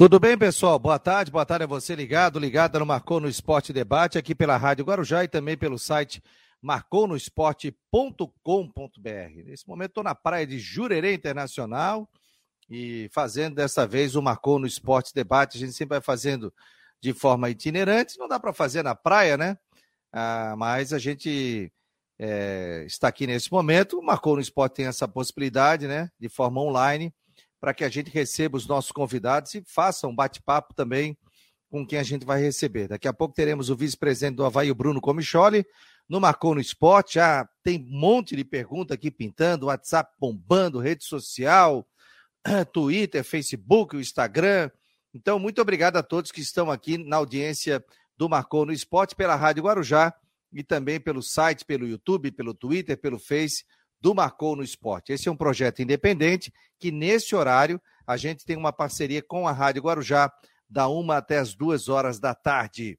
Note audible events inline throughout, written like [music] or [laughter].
Tudo bem, pessoal? Boa tarde, boa tarde a você ligado, ligada no Marcou no Esporte Debate, aqui pela Rádio Guarujá e também pelo site marconosport.com.br. Nesse momento estou na praia de Jurerê Internacional e fazendo dessa vez o Marcou no Esporte Debate. A gente sempre vai fazendo de forma itinerante, não dá para fazer na praia, né? Ah, mas a gente é, está aqui nesse momento. O Marcou no Esporte tem essa possibilidade, né? De forma online para que a gente receba os nossos convidados e faça um bate-papo também com quem a gente vai receber. Daqui a pouco teremos o vice-presidente do Havaí, o Bruno Comicholi, no Marcou no Esporte. Já tem um monte de pergunta aqui pintando, WhatsApp bombando, rede social, [clears throat] Twitter, Facebook, Instagram. Então, muito obrigado a todos que estão aqui na audiência do Marcou no Esporte pela Rádio Guarujá e também pelo site, pelo YouTube, pelo Twitter, pelo Face do Marcou no Esporte. Esse é um projeto independente que, nesse horário, a gente tem uma parceria com a Rádio Guarujá, da uma até as duas horas da tarde.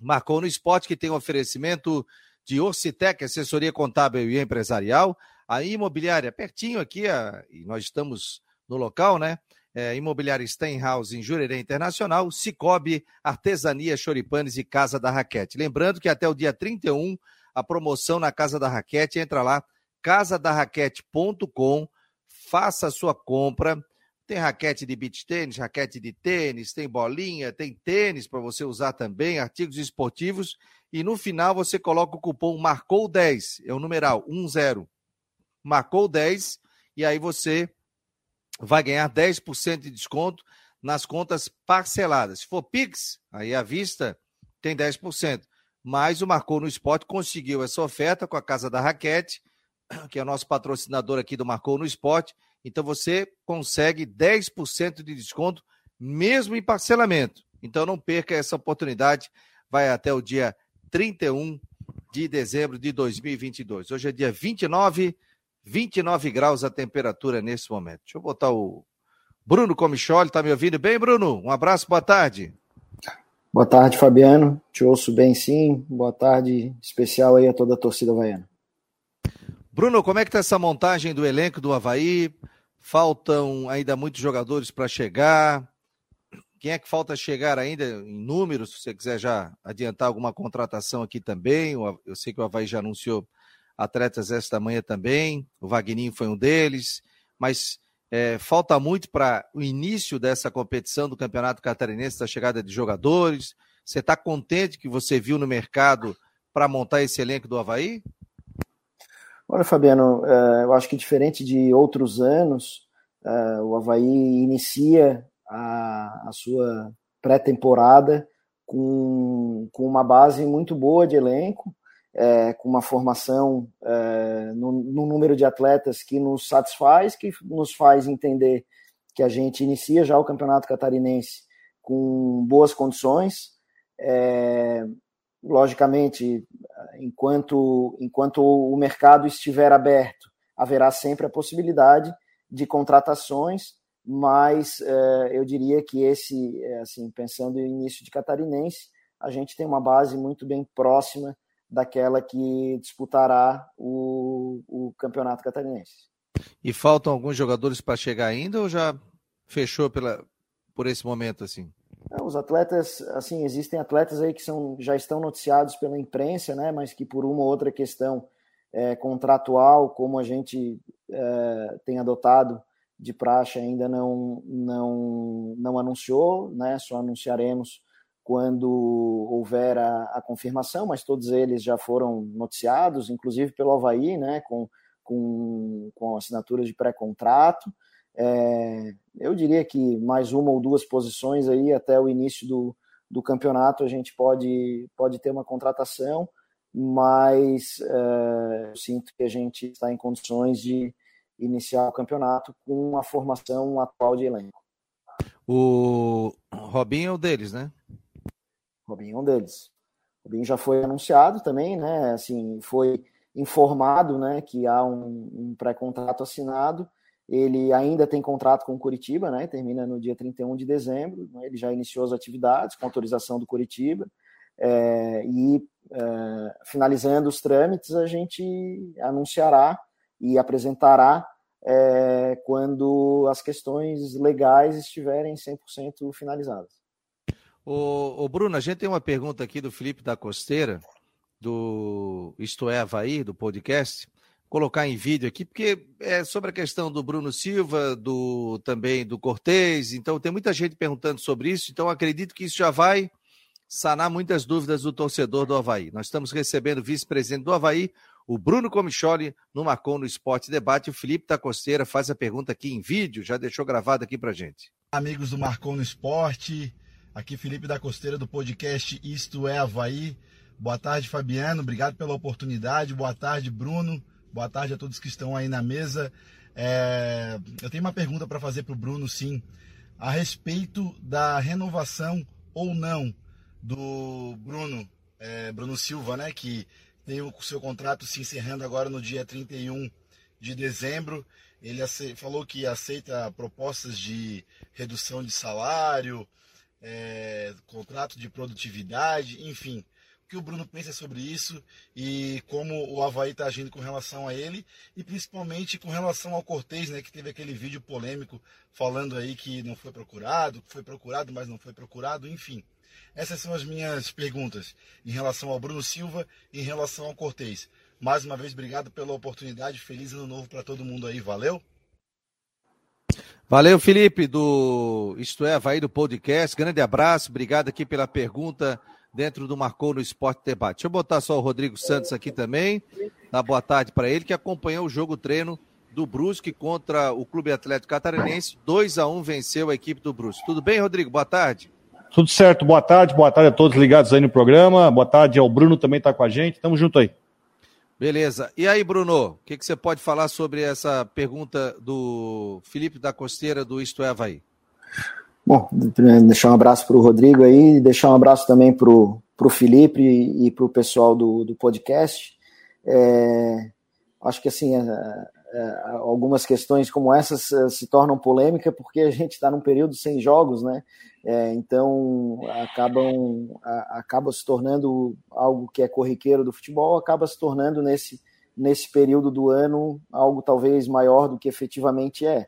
Marcou no Esporte, que tem um oferecimento de Orcitec, assessoria contábil e empresarial, a imobiliária pertinho aqui, a, e nós estamos no local, né? É, imobiliária Steinhaus em Jurerê Internacional, Cicobi, Artesania, Choripanes e Casa da Raquete. Lembrando que até o dia 31, a promoção na Casa da Raquete, entra lá, casadarraquete.com, faça a sua compra. Tem raquete de beach tênis, raquete de tênis, tem bolinha, tem tênis para você usar também, artigos esportivos. E no final você coloca o cupom Marcou 10, é o numeral 10. Marcou 10, e aí você vai ganhar 10% de desconto nas contas parceladas. Se for Pix, aí à vista tem 10%. Mas o Marcou no Esporte conseguiu essa oferta com a Casa da Raquete [coughs] que é o nosso patrocinador aqui do Marcou no Esporte. Então você consegue 10% de desconto, mesmo em parcelamento. Então não perca essa oportunidade. Vai até o dia 31 de dezembro de 2022. Hoje é dia 29, 29 graus a temperatura nesse momento. Deixa eu botar o Bruno Comicholi, tá me ouvindo bem, Bruno? Um abraço, boa tarde. Boa tarde, Fabiano. Te ouço bem, sim. Boa tarde especial aí a toda a torcida vaiana. Bruno, como é que está essa montagem do elenco do Havaí? Faltam ainda muitos jogadores para chegar. Quem é que falta chegar ainda em números? Se você quiser já adiantar alguma contratação aqui também. Eu sei que o Havaí já anunciou atletas esta manhã também. O Vagninho foi um deles. Mas é, falta muito para o início dessa competição do Campeonato Catarinense, da chegada de jogadores. Você está contente que você viu no mercado para montar esse elenco do Havaí? Olha, Fabiano, é, eu acho que diferente de outros anos, é, o Havaí inicia a, a sua pré-temporada com, com uma base muito boa de elenco, é, com uma formação é, número de atletas que nos satisfaz, que nos faz entender que a gente inicia já o Campeonato Catarinense com boas condições. É, logicamente, enquanto, enquanto o mercado estiver aberto, haverá sempre a possibilidade de contratações, mas é, eu diria que esse, é, assim, pensando em início de catarinense, a gente tem uma base muito bem próxima daquela que disputará o, o campeonato catarinense. E faltam alguns jogadores para chegar ainda ou já fechou pela, por esse momento assim? Os atletas, assim, existem atletas aí que são, já estão noticiados pela imprensa, né, mas que por uma ou outra questão é, contratual, como a gente é, tem adotado de praxe, ainda não, não, não anunciou, né, só anunciaremos quando houver a, a confirmação, mas todos eles já foram noticiados, inclusive pelo Havaí, né, com, com, com assinatura de pré-contrato. É, eu diria que mais uma ou duas posições aí até o início do, do campeonato a gente pode, pode ter uma contratação, mas é, eu sinto que a gente está em condições de iniciar o campeonato com a formação atual de elenco. O Robinho é um deles, né? Robinho é um deles. O Robinho já foi anunciado também, né? Assim, foi informado, né, que há um, um pré-contrato assinado ele ainda tem contrato com o Curitiba, né? Termina no dia 31 de dezembro. Né? Ele já iniciou as atividades com autorização do Curitiba. É, e é, finalizando os trâmites, a gente anunciará e apresentará é, quando as questões legais estiverem 100% finalizadas. O, o, Bruno, a gente tem uma pergunta aqui do Felipe da Costeira, do Isto é Havaí, do podcast. Colocar em vídeo aqui, porque é sobre a questão do Bruno Silva, do também do Cortez. Então, tem muita gente perguntando sobre isso. Então, acredito que isso já vai sanar muitas dúvidas do torcedor do Havaí. Nós estamos recebendo o vice-presidente do Havaí, o Bruno Comicholi, no Macon no Esporte Debate. O Felipe da Costeira faz a pergunta aqui em vídeo, já deixou gravado aqui pra gente. Amigos do Marcon no Esporte, Aqui Felipe da Costeira do podcast Isto é Havaí. Boa tarde, Fabiano. Obrigado pela oportunidade. Boa tarde, Bruno. Boa tarde a todos que estão aí na mesa. É... Eu tenho uma pergunta para fazer para o Bruno, sim, a respeito da renovação ou não do Bruno, é, Bruno Silva, né, que tem o seu contrato se encerrando agora no dia 31 de dezembro. Ele falou que aceita propostas de redução de salário, é, contrato de produtividade, enfim. Que o Bruno pensa sobre isso e como o Havaí está agindo com relação a ele e principalmente com relação ao Cortez, né, que teve aquele vídeo polêmico falando aí que não foi procurado, que foi procurado, mas não foi procurado, enfim. Essas são as minhas perguntas em relação ao Bruno Silva e em relação ao Cortez. Mais uma vez, obrigado pela oportunidade. Feliz ano novo para todo mundo aí. Valeu! Valeu, Felipe, do Isto é, vai do podcast. Grande abraço, obrigado aqui pela pergunta dentro do Marcou no Esporte Debate. Deixa eu botar só o Rodrigo Santos aqui também. Dá boa tarde para ele, que acompanhou o jogo treino do Brusque contra o Clube Atlético Catarinense. 2 a 1 venceu a equipe do Brusque. Tudo bem, Rodrigo? Boa tarde. Tudo certo, boa tarde, boa tarde a todos ligados aí no programa. Boa tarde ao Bruno também está com a gente. Tamo junto aí. Beleza. E aí, Bruno, o que, que, você pode falar sobre essa pergunta do Felipe da Costeira do Isto é Havaí? Bom, deixar um abraço para o Rodrigo aí, deixar um abraço também para o Felipe e, para o pessoal do, do podcast. É, acho que assim, é, é, algumas questões como essas é, se tornam polêmica porque a gente está num período sem jogos, né? É, então acabam a, acaba se tornando algo que é corriqueiro do futebol, acaba se tornando nesse, nesse período do ano algo talvez maior do que efetivamente é.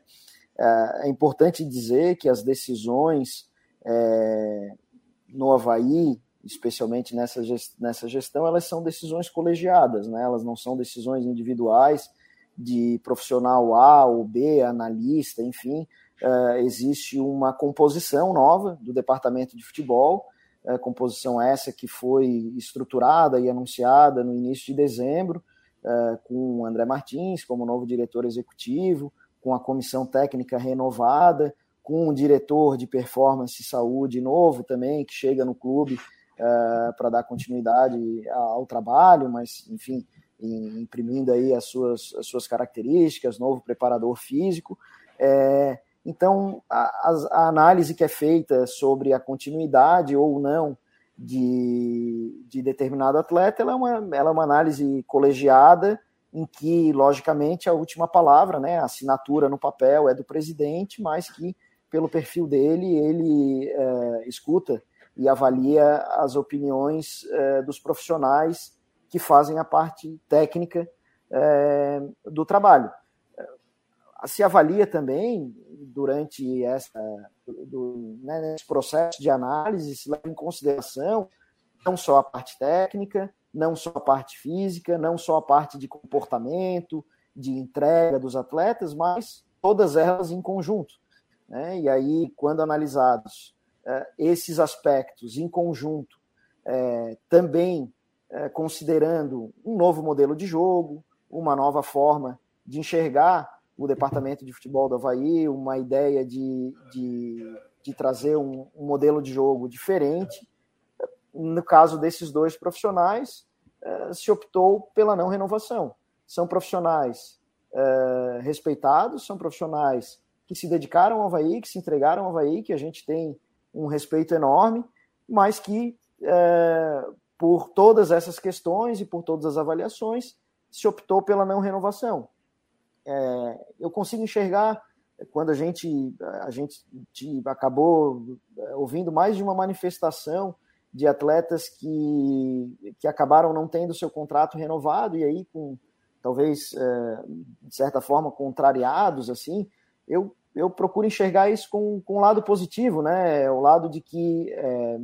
É, é importante dizer que as decisões é, no Havaí, especialmente nessa, nessa gestão, elas são decisões colegiadas, né? elas não são decisões individuais de profissional A ou B, analista, enfim, uh, existe uma composição nova do departamento de futebol, uh, composição essa que foi estruturada e anunciada no início de dezembro, uh, com o André Martins como novo diretor executivo, com a comissão técnica renovada, com um diretor de performance e saúde novo também, que chega no clube para dar continuidade ao trabalho, mas, enfim, imprimindo aí as suas, as suas características, novo preparador físico. É, então, a, a, análise que é feita sobre a continuidade ou não de, de determinado atleta, ela é, uma, ela é uma análise colegiada em que, logicamente, a última palavra, né, a assinatura no papel é do presidente, mas que, pelo perfil dele, ele é, escuta e avalia as opiniões é, dos profissionais que fazem a parte técnica é, do trabalho. Se avalia também durante essa do, né, nesse processo de análise se leva em consideração não só a parte técnica, não só a parte física, não só a parte de comportamento, de entrega dos atletas, mas todas elas em conjunto. Né? E aí, quando analisados é, esses aspectos em conjunto, é, também é, considerando um novo modelo de jogo, uma nova forma de enxergar o departamento de futebol do Havaí, uma ideia de, de, de trazer um, um, modelo de jogo diferente. No caso desses dois profissionais, eh, se optou pela não renovação. São profissionais eh, respeitados, são profissionais que se dedicaram ao Havaí, que se entregaram ao Havaí, que a gente tem um respeito enorme, mas que, eh, por todas essas questões e por todas as avaliações, se optou pela não renovação eu consigo enxergar quando a gente a gente acabou ouvindo mais de uma manifestação de atletas que, que acabaram não tendo seu contrato renovado e aí com talvez, é, de certa forma, contrariados, assim, eu, eu procuro enxergar isso com, com um lado positivo, né? O lado de que é,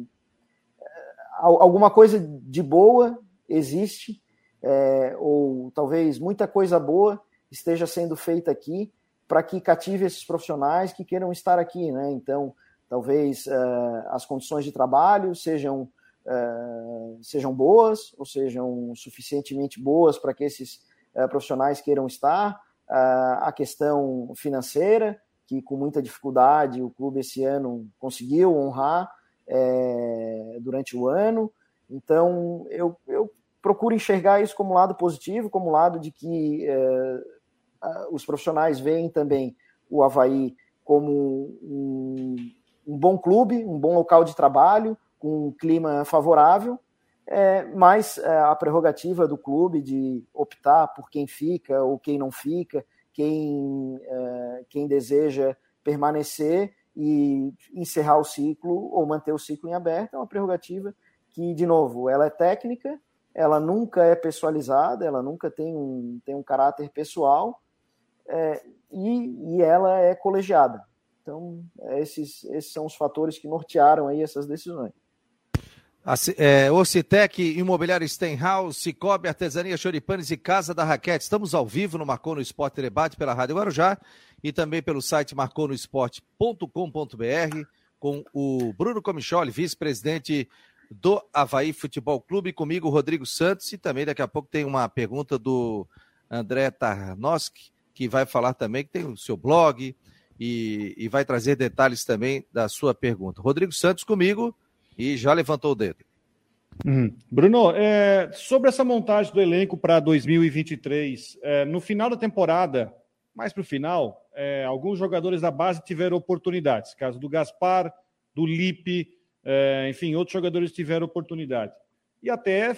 alguma coisa de boa existe, é, ou talvez muita coisa boa esteja sendo feita aqui para que cative esses profissionais que queiram estar aqui, né? Então, talvez uh, as condições de trabalho sejam uh, sejam boas, ou sejam suficientemente boas para que esses uh, profissionais queiram estar. a questão financeira, que com muita dificuldade o clube esse ano conseguiu honrar durante o ano. Então, eu, eu procuro enxergar isso como lado positivo, como lado de que os profissionais veem também o Havaí como um, um, bom clube, um bom local de trabalho, com um clima favorável, é, mas é, a prerrogativa do clube de optar por quem fica ou quem não fica, quem, é, quem deseja permanecer e encerrar o ciclo ou manter o ciclo em aberto, é uma prerrogativa que, de novo, ela é técnica, ela nunca é pessoalizada, ela nunca tem um, tem um caráter pessoal, é, e, e ela é colegiada. Então, esses, esses são os fatores que nortearam aí essas decisões. É, Ocitec, Imobiliário Stenhouse, Cicobi, Artesania Choripanes e Casa da Raquete. Estamos ao vivo no Marcou no Esporte Debate pela Rádio Guarujá e também pelo site marconosport.com.br com o Bruno Comicholi, vice-presidente do Havaí Futebol Clube, comigo Rodrigo Santos e também daqui a pouco tem uma pergunta do André Tarnowski que vai falar também, que tem o seu blog e, e vai trazer detalhes também da sua pergunta. Rodrigo Santos comigo e já levantou o dedo. Uhum. Bruno, é, sobre essa montagem do elenco para 2023, é, no final da temporada, mais para o final, é, alguns jogadores da base tiveram oportunidades. Caso do Gaspar, do Lipe, é, enfim, outros jogadores tiveram oportunidade. E até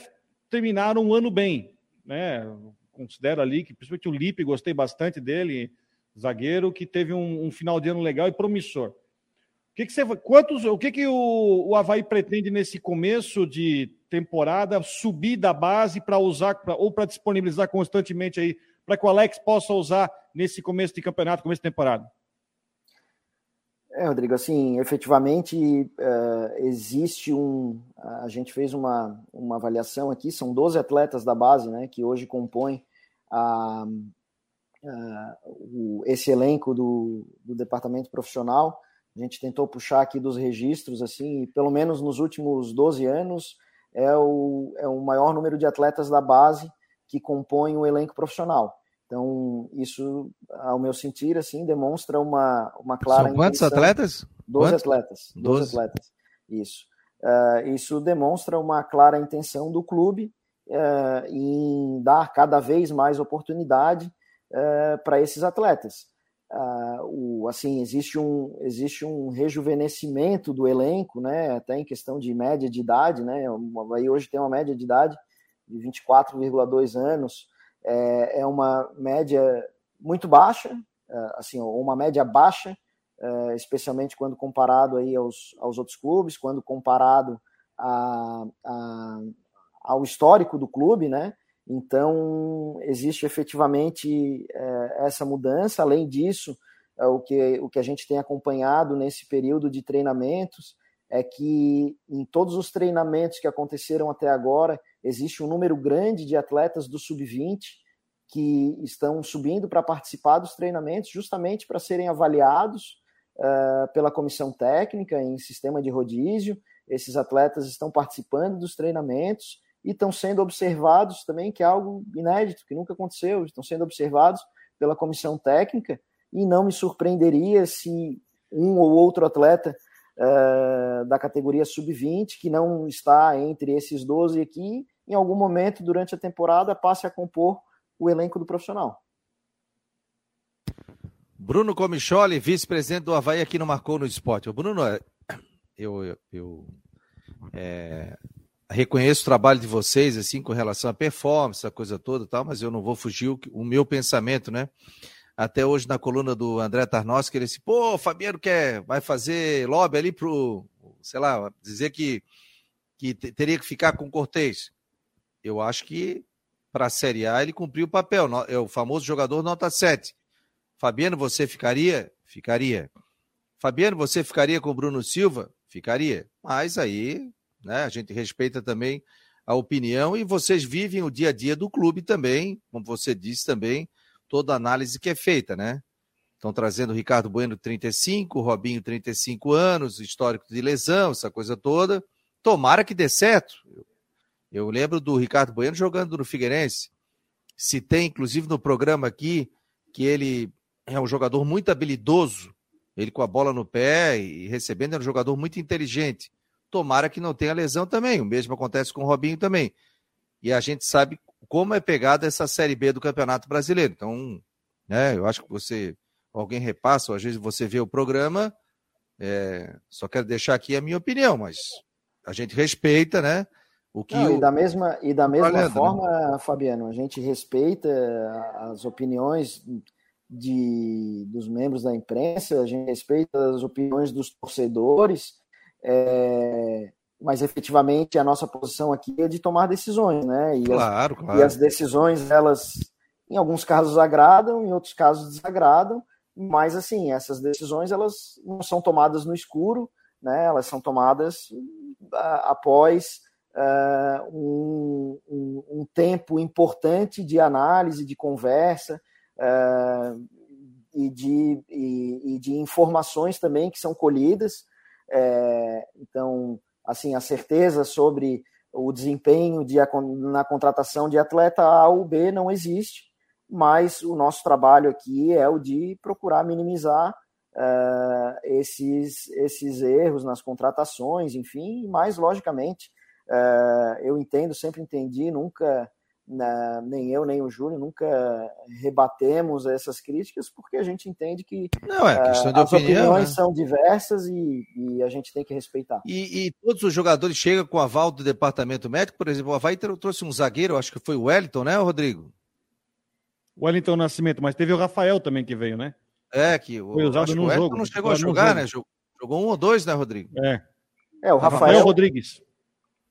terminaram um ano bem. Né? considero ali que, principalmente o Lipe, gostei bastante dele, zagueiro, que teve um, um final de ano legal e promissor. O que, que você, quantos, o que, que o, o Havaí pretende nesse começo de temporada subir da base para usar pra, ou para disponibilizar constantemente aí para que o Alex possa usar nesse começo de campeonato, começo de temporada? É, Rodrigo, assim, efetivamente uh, existe um. A gente fez uma, uma avaliação aqui, são 12 atletas da base, né, que hoje compõem a, a, o, esse elenco do, do departamento profissional. A gente tentou puxar aqui dos registros, assim, e pelo menos nos últimos 12 anos é o, é o maior número de atletas da base que compõem o elenco profissional. Então, isso, ao meu sentir, assim, demonstra uma, uma clara. São quantos intenção. atletas? 12 quantos? atletas. 12, 12 atletas. Isso. Uh, isso demonstra uma clara intenção do clube uh, em dar cada vez mais oportunidade uh, para esses atletas. o, assim, existe um, existe um rejuvenescimento do elenco, né, até em questão de média de idade, né, aí hoje tem uma média de idade de 24,2 anos, é, é uma média muito baixa, é, assim, uma média baixa, especialmente quando comparado aí aos, aos outros clubes, quando comparado a, a, ao histórico do clube, né? Então, existe efetivamente é, essa mudança. Além disso, é, o, que, o que a gente tem acompanhado nesse período de treinamentos é que em todos os treinamentos que aconteceram até agora, existe um número grande de atletas do sub-20 que estão subindo para participar dos treinamentos, justamente para serem avaliados uh, pela comissão técnica em sistema de rodízio. Esses atletas estão participando dos treinamentos e estão sendo observados também, que é algo inédito, que nunca aconteceu, estão sendo observados pela comissão técnica, e não me surpreenderia se um ou outro atleta uh, da categoria sub-20, que não está entre esses 12 aqui, em algum momento durante a temporada passe a compor o elenco do profissional. Bruno Comicholi, vice-presidente do Havaí aqui no Marcou no Esporte. Bruno, é, eu, eu, eu é, reconheço o trabalho de vocês, assim, com relação à performance, a coisa toda tal, mas eu não vou fugir o, o meu pensamento, né? Até hoje na coluna do André Tarnowski, ele disse, pô, Fabiano quer, vai fazer lobby ali pro, sei lá, dizer que, que teria que ficar com o Cortez. Eu acho que para a Série A, ele cumpriu o papel, é o famoso jogador nota 7. Fabiano, você ficaria? Ficaria. Fabiano, você ficaria com o Bruno Silva? Ficaria. Mas aí, né, a gente respeita também a opinião e vocês vivem o dia a dia do clube também, como você disse também, toda análise que é feita, né? Estão trazendo o Ricardo Bueno 35, o Robinho 35 anos, histórico de lesão, essa coisa toda. Tomara que dê certo. Eu lembro do Ricardo Bueno jogando no Figueirense. Citei, inclusive, no programa aqui, que ele é um jogador muito habilidoso. Ele com a bola no pé e recebendo, é um jogador muito inteligente. Tomara que não tenha lesão também. O mesmo acontece com o Robinho também. E a gente sabe como é pegada essa Série B do Campeonato Brasileiro. Então, né, eu acho que você, alguém repassa, ou às vezes você vê o programa, é, só quero deixar aqui a minha opinião, mas a gente respeita, né? O que Não, o... E da mesma, e da mesma né? forma, né? Fabiano, a gente respeita as opiniões de, dos membros da imprensa, a gente respeita as opiniões dos torcedores, é, mas efetivamente a nossa posição aqui é de tomar decisões, né? E claro, as, claro. E as decisões, elas, em alguns casos agradam, em outros casos desagradam, mas assim, essas decisões elas não são tomadas no escuro, né? Elas são tomadas após uh, um, um, um, tempo importante de análise, de conversa uh, e, de, e, e, de informações também que são colhidas. Uh, então, assim, a certeza sobre o desempenho de, na contratação de atleta A ou B não existe, mas o nosso trabalho aqui é o de procurar minimizar uh, esses, esses erros nas contratações, enfim, mas logicamente uh, eu entendo, sempre entendi, nunca né, nem eu nem o Júlio nunca rebatemos essas críticas porque a gente entende que Não, é questão de as opinião, opiniões né? são diversas e, e, a gente tem que respeitar. E, e, todos os jogadores chegam com aval do departamento médico, por exemplo, o Havaí trouxe um zagueiro, acho que foi o Wellington, né, Rodrigo? Wellington Nascimento, mas teve o Rafael também que veio, né? É, que o, Foi usado no jogo. não chegou a jogar, né? Jogou um ou dois, né, Rodrigo? É. É, o Rafael, Rafael Rodrigues.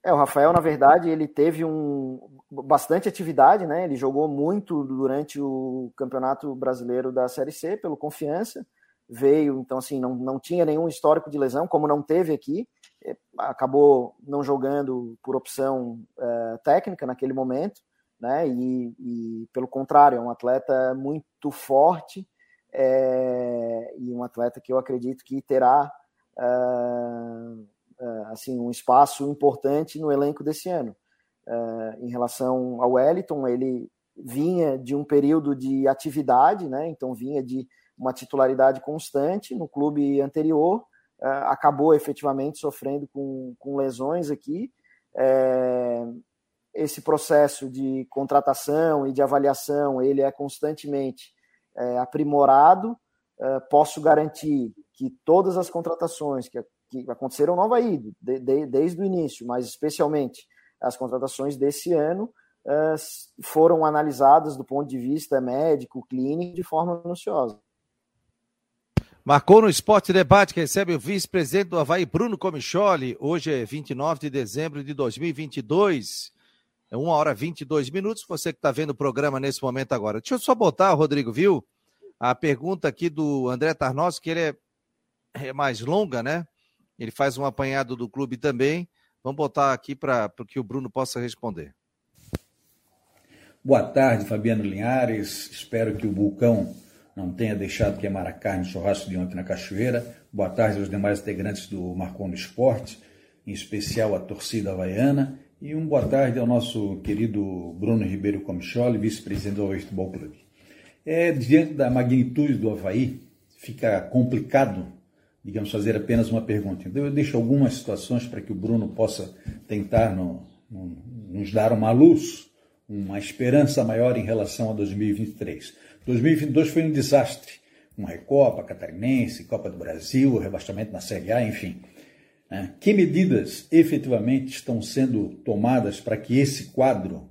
É, o Rafael, na verdade, ele teve um bastante atividade, né? Ele jogou muito durante o Campeonato Brasileiro da Série C pelo Confiança. Veio, então assim, não, não tinha nenhum histórico de lesão, como não teve aqui. É, acabou não jogando por opção é, técnica naquele momento, né? E, e, pelo contrário, é um atleta muito forte, é, e um atleta que eu acredito que terá uh, uh, assim um espaço importante no elenco desse ano. Uh, em relação ao Wellington, ele vinha de um período de atividade, né? então vinha de uma titularidade constante no clube anterior, acabou efetivamente sofrendo com, com lesões aqui. É, esse processo de contratação e de avaliação ele é constantemente aprimorado. Posso garantir que todas as contratações que, que aconteceram no Havaí, de, de, desde o início, mas especialmente as contratações desse ano, é, foram analisadas do ponto de vista médico, clínico, de forma minuciosa. Marcou no Esporte Debate, que recebe o vice-presidente do Havaí, Bruno Comicholi. Hoje é 29 de dezembro de 2022. É 1 hora 22 minutos. Você que está vendo o programa nesse momento agora. Deixa eu só botar, Rodrigo, viu? A pergunta aqui do André Tarnós, que ele é, é mais longa, né? Ele faz um apanhado do clube também. Vamos botar aqui para que o Bruno possa responder. Boa tarde, Fabiano Linhares. Espero que o Vulcão não tenha deixado queimar a carne no churrasco de ontem na Cachoeira. Boa tarde aos demais integrantes do Marcon do Esporte, em especial a torcida havaiana. E um boa tarde ao nosso querido Bruno Ribeiro Comicholi, vice-presidente do Havaí Futebol Clube. É, diante da magnitude do Havaí, fica complicado, digamos, fazer apenas uma pergunta. Então eu deixo algumas situações para que o Bruno possa tentar no, no, nos dar uma luz, uma esperança maior em relação a 2023. 2022 foi um desastre. Uma Recopa Catarinense, Copa do Brasil, rebaixamento na Série A, enfim. Né? Que medidas efetivamente estão sendo tomadas para que esse quadro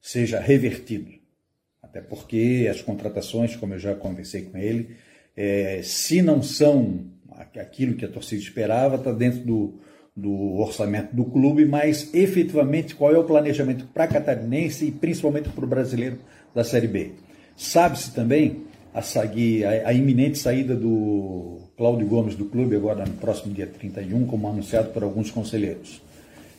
seja revertido? Até porque as contratações, como eu já conversei com ele, é, se não são aquilo que a torcida esperava, está dentro do, do orçamento do clube, mas efetivamente qual é o planejamento para catarinense e principalmente para o brasileiro da Série B. Sabe-se também a, a, a, iminente saída do Cláudio Gomes do clube agora no próximo dia 31, como anunciado por alguns conselheiros.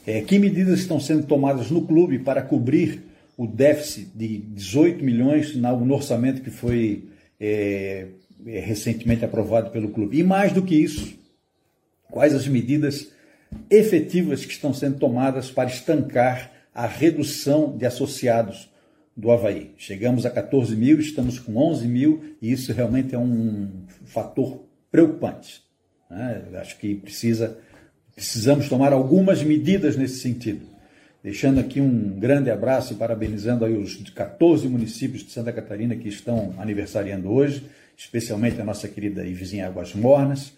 É, que medidas estão sendo tomadas no clube para cobrir o déficit de 18 milhões no orçamento que foi é, recentemente aprovado pelo clube? E mais do que isso, quais as medidas efetivas que estão sendo tomadas para estancar a redução de associados do Havaí. Chegamos a 14 mil, estamos com 11 mil e isso realmente é um fator preocupante. Né? Acho que precisa, precisamos tomar algumas medidas nesse sentido. Deixando aqui um grande abraço e parabenizando aí os 14 municípios de Santa Catarina que estão aniversariando hoje, especialmente a nossa querida e vizinha Águas Mornas.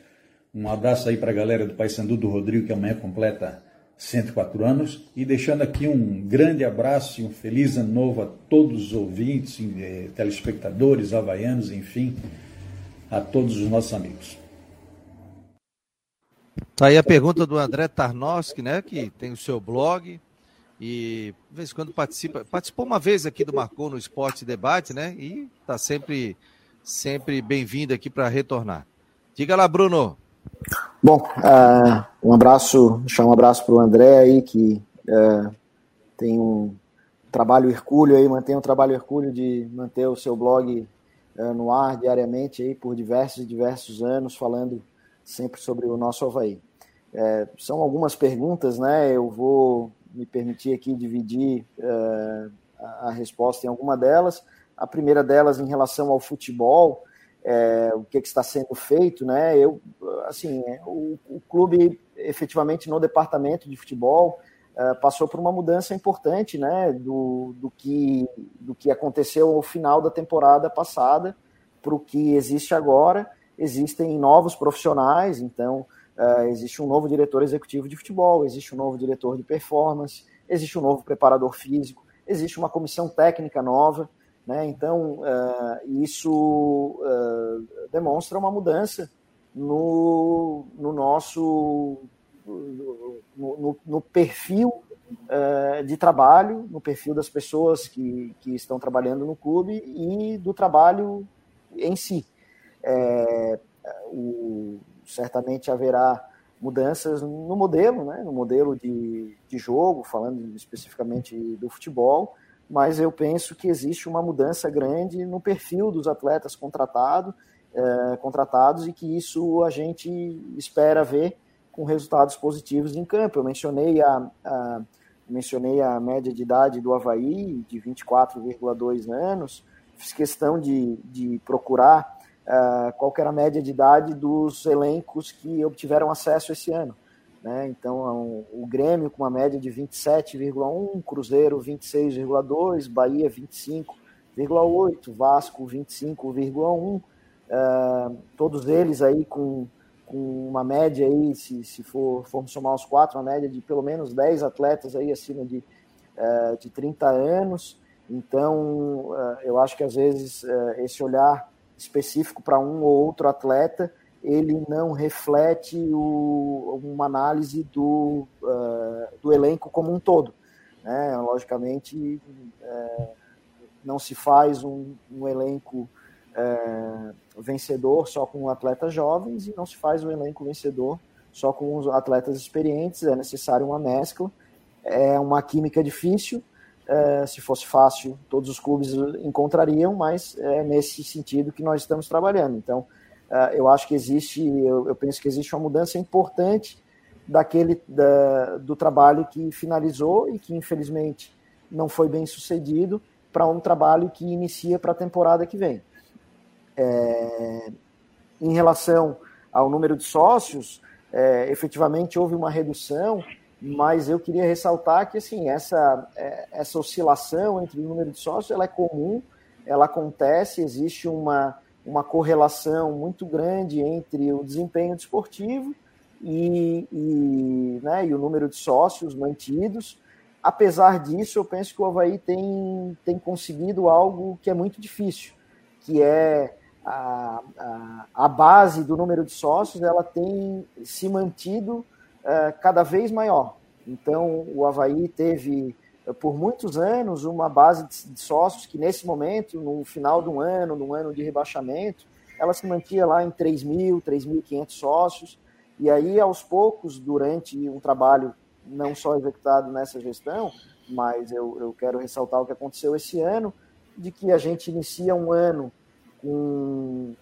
Um abraço aí para a galera do Paysandu do Rodrigo, que amanhã completa 104 anos. E deixando aqui um grande abraço e um feliz ano novo a todos os ouvintes, eh, telespectadores, havaianos, enfim, a todos os nossos amigos. Tá aí a pergunta do André Tarnowski, né, que tem o seu blog e de vez em quando participa, participou uma vez aqui do Marcou no Esporte Debate, né, e está sempre, sempre bem-vindo aqui para retornar. Diga lá, Bruno. Bom, uh, um abraço, deixar um abraço para o André aí, que uh, tem um trabalho hercúleo aí, mantém um trabalho hercúleo de manter o seu blog uh, no ar diariamente aí por diversos e diversos anos, falando sempre sobre o nosso Havaí. É, são algumas perguntas, né? Eu vou me permitir aqui dividir a, a resposta em alguma delas. A primeira delas em relação ao futebol, é, o que, que, está sendo feito, né? Eu, assim, o, o clube efetivamente no departamento de futebol é, passou por uma mudança importante, né? Do, do, que, do que aconteceu ao final da temporada passada para o que existe agora. Existem novos profissionais, então é, existe um novo diretor executivo de futebol, existe um novo diretor de performance, existe um novo preparador físico, existe uma comissão técnica nova. Né? Então, uh, isso uh, demonstra uma mudança no, no nosso no, no, no perfil uh, de trabalho, no perfil das pessoas que, que estão trabalhando no clube e do trabalho em si. É, o, certamente haverá mudanças no modelo, né, no modelo de, de jogo, falando especificamente do futebol, mas eu penso que existe uma mudança grande no perfil dos atletas contratado, é, contratados e que isso a gente espera ver com resultados positivos em campo. Eu mencionei a, a mencionei a média de idade do Havaí, de 24,2 anos, fiz questão de, de procurar uh, qual era a média de idade dos elencos que obtiveram acesso esse ano. Né? Então, é o Grêmio com uma média de 27,1, Cruzeiro 26,2, Bahia 25,8, Vasco 25,1, uh, todos eles aí com, com uma média aí, se, se for, formos somar os quatro, uma média de pelo menos 10 atletas aí acima de, uh, de 30 anos. Então, uh, eu acho que às vezes esse olhar específico para um ou outro atleta ele não reflete o, uma análise do, uh, do elenco como um todo. Né? Logicamente, uh, não se faz um, um elenco uh, vencedor só com atletas jovens e não se faz um elenco vencedor só com os atletas experientes, é necessário uma mescla, é uma química difícil, se fosse fácil, todos os clubes encontrariam, mas é nesse sentido que nós estamos trabalhando. Então, eu acho que existe, eu, eu, penso que existe uma mudança importante daquele da, do trabalho que finalizou e que infelizmente não foi bem sucedido para um trabalho que inicia para a temporada que vem. É, em relação ao número de sócios, é, efetivamente houve uma redução, mas eu queria ressaltar que assim essa é, essa oscilação entre o número de sócios ela é comum, ela acontece, existe uma uma correlação muito grande entre o desempenho desportivo e, e, né, e o número de sócios mantidos. Apesar disso, eu penso que o Havaí tem, tem conseguido algo que é muito difícil, que é a, a, a base do número de sócios, ela tem se mantido uh, cada vez maior. Então, o Havaí teve, por muitos anos, uma base de sócios que, nesse momento, no final de um ano, num ano de rebaixamento, ela se mantinha lá em 3 mil, 3.500 sócios. E aí, aos poucos, durante um trabalho não só executado nessa gestão, mas eu, eu quero ressaltar o que aconteceu esse ano, de que a gente inicia um ano com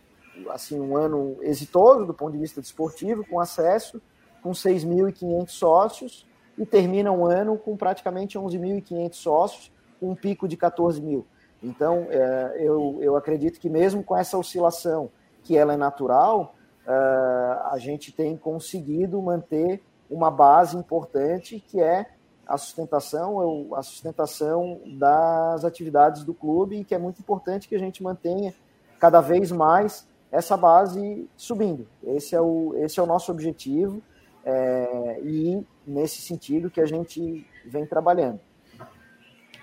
assim um ano exitoso do ponto de vista desportivo, com acesso, com 6.500 sócios, e termina um ano com praticamente 11.500 sócios, um pico de 14 mil. Então, é, eu, eu acredito que mesmo com essa oscilação, que ela é natural, é, a gente tem conseguido manter uma base importante, que é a sustentação, a sustentação das atividades do clube, e que é muito importante que a gente mantenha cada vez mais essa base subindo. Esse é o, esse é o nosso objetivo é, e nesse sentido que a gente vem trabalhando.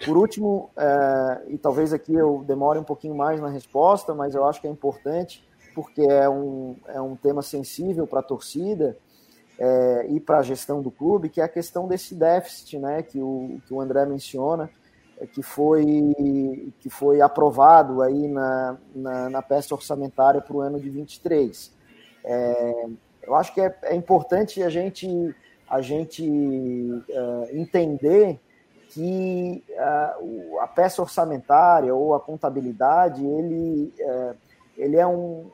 Por último, é, e talvez aqui eu demore um pouquinho mais na resposta, mas eu acho que é importante porque é um, é um tema sensível para a torcida é, e para a gestão do clube, que é a questão desse déficit né, que, o, que o André menciona, é, que foi, que foi aprovado aí na, na, na peça orçamentária para o ano de 23. É, eu acho que é, é, importante a gente, a gente uh, entender que uh, a peça orçamentária ou a contabilidade, ele, uh, ele é um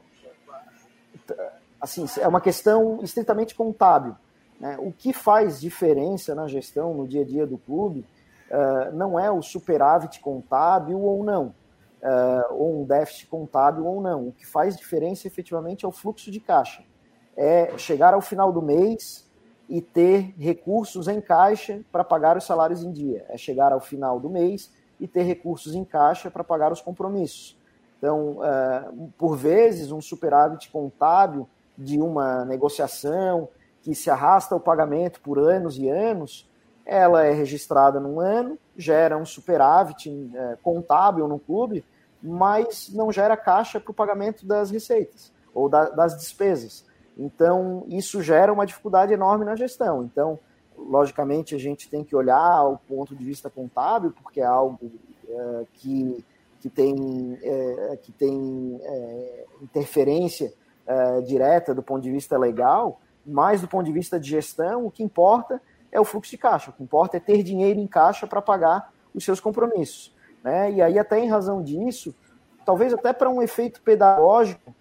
assim, é uma questão estritamente contábil. Né? O que faz diferença na gestão, no dia a dia do clube, não é o superávit contábil ou não, ou um déficit contábil ou não. O que faz diferença efetivamente é o fluxo de caixa. É chegar ao final do mês e ter recursos em caixa para pagar os salários em dia. É chegar ao final do mês e ter recursos em caixa para pagar os compromissos. Então, uh, por vezes, um superávit contábil de uma negociação que se arrasta o pagamento por anos e anos, ela é registrada num ano, gera um superávit é, contábil no clube, mas não gera caixa para o pagamento das receitas ou da, das despesas. Então, isso gera uma dificuldade enorme na gestão. Então, logicamente, a gente tem que olhar o ponto de vista contábil, porque é algo é, que, que tem, é, que tem é, interferência é, direta do ponto de vista legal, mas do ponto de vista de gestão, o que importa é o fluxo de caixa, o que importa é ter dinheiro em caixa para pagar os seus compromissos. Né? E aí, até em razão disso, talvez até para um efeito pedagógico,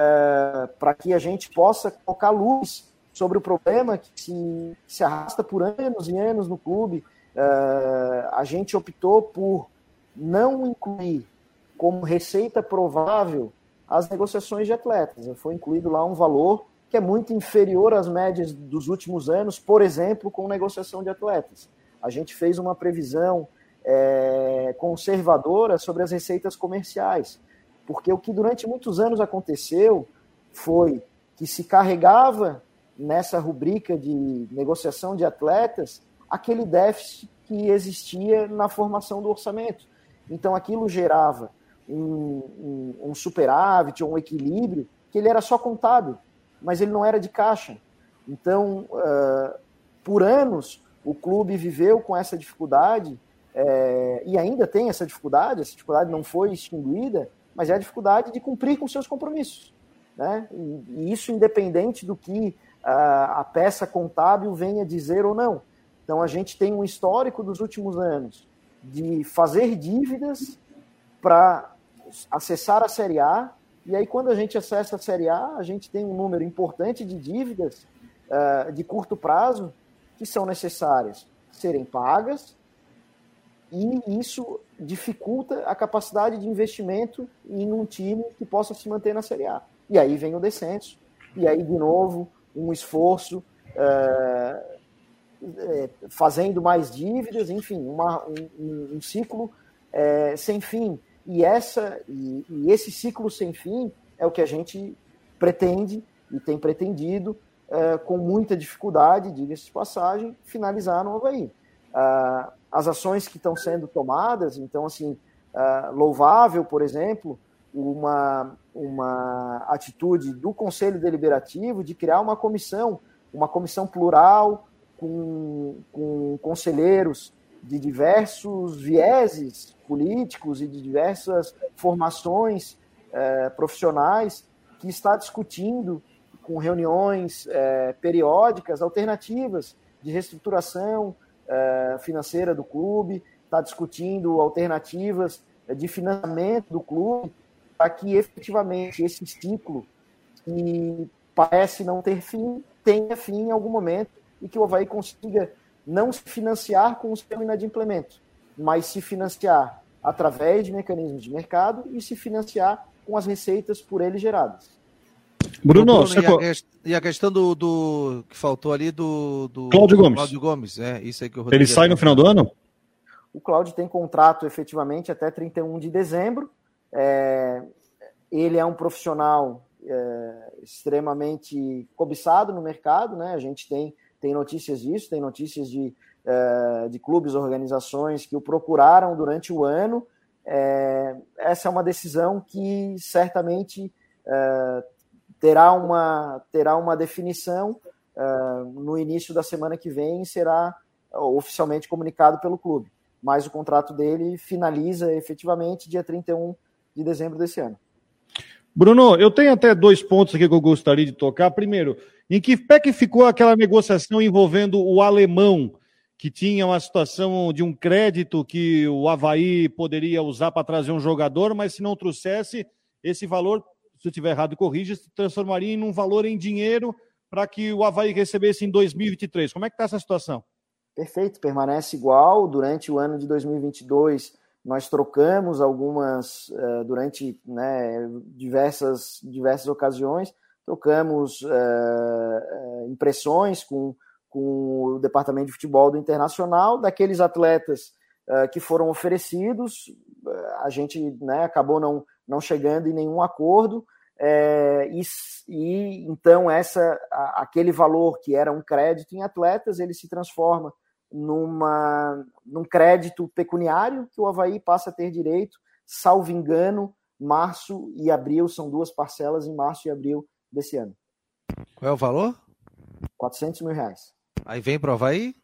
é, para que a gente possa colocar luz sobre o problema que se, se arrasta por anos e anos no clube, é, a gente optou por não incluir como receita provável as negociações de atletas. Foi incluído lá um valor que é muito inferior às médias dos últimos anos, por exemplo, com negociação de atletas. A gente fez uma previsão é, conservadora sobre as receitas comerciais, porque o que durante muitos anos aconteceu foi que se carregava nessa rubrica de negociação de atletas aquele déficit que existia na formação do orçamento. Então aquilo gerava um, um, um superávit ou um equilíbrio que ele era só contábil, mas ele não era de caixa. Então, uh, por anos, o clube viveu com essa dificuldade é, e ainda tem essa dificuldade, essa dificuldade não foi extinguida, mas é a dificuldade de cumprir com seus compromissos. Né? E, isso independente do que a, a peça contábil venha dizer ou não. Então, a gente tem um histórico dos últimos anos de fazer dívidas para acessar a Série A, e aí quando a gente acessa a Série A, a gente tem um número importante de dívidas uh, de curto prazo que são necessárias serem pagas, e isso dificulta a capacidade de investimento em um time que possa se manter na Série A. E aí vem o descenso, e aí de novo um esforço uh, fazendo mais dívidas, enfim, uma, um, um ciclo é, sem fim e, essa, e, e, esse ciclo sem fim é o que a gente pretende e tem pretendido, é, com muita dificuldade, diga-se de passagem, finalizar no Havaí. Ah, as ações que estão sendo tomadas, então, assim, ah, louvável, por exemplo, uma, uma atitude do Conselho Deliberativo de criar uma comissão uma comissão plural com, com conselheiros de diversos vieses políticos e de diversas formações eh, profissionais que está discutindo com reuniões eh, periódicas alternativas de reestruturação financeira do clube, está discutindo alternativas de financiamento do clube para que efetivamente esse ciclo que parece não ter fim tenha fim em algum momento e que o Havaí consiga não se financiar com o seu inadimplemento, mas se financiar através de mecanismos de mercado e se financiar com as receitas por ele geradas. Bruno, Bruno e, a, e, a, questão do, do, que faltou ali do, do Cláudio Gomes. Cláudio Gomes, é isso aí que eu Ele sai no final do ano? O Cláudio tem contrato efetivamente até 31 de dezembro. É, ele é um profissional é, extremamente cobiçado no mercado, né? A gente tem, tem notícias disso, tem notícias de, é, de clubes, organizações que o procuraram durante o ano. É, essa é uma decisão que certamente é, terá, uma, terá uma definição é, no início da semana que vem e será oficialmente comunicado pelo clube. Mas o contrato dele finaliza efetivamente dia 31 de dezembro desse ano. Bruno, eu tenho até dois pontos aqui que eu gostaria de tocar. Primeiro, em que pé que ficou aquela negociação envolvendo o alemão, que tinha uma situação de um crédito que o Havaí poderia usar para trazer um jogador, mas se não trouxesse, esse valor, se eu estiver errado, corrija, se transformaria em um valor em dinheiro para que o Havaí recebesse em 2023. Como é que está essa situação? Perfeito, permanece igual. Durante o ano de 2022, nós trocamos algumas, uh, durante né, diversas, diversas ocasiões, trocamos uh, impressões com, com o departamento de futebol do Internacional, daqueles atletas uh, que foram oferecidos, a gente né, acabou não, não chegando em nenhum acordo, é, e, e, então essa a, aquele valor que era um crédito em atletas ele se transforma numa, num crédito pecuniário que o Havaí passa a ter direito, salvo engano, março e abril, são duas parcelas em março e abril desse ano. Qual é o valor? 400 mil reais. Aí vem para o Havaí?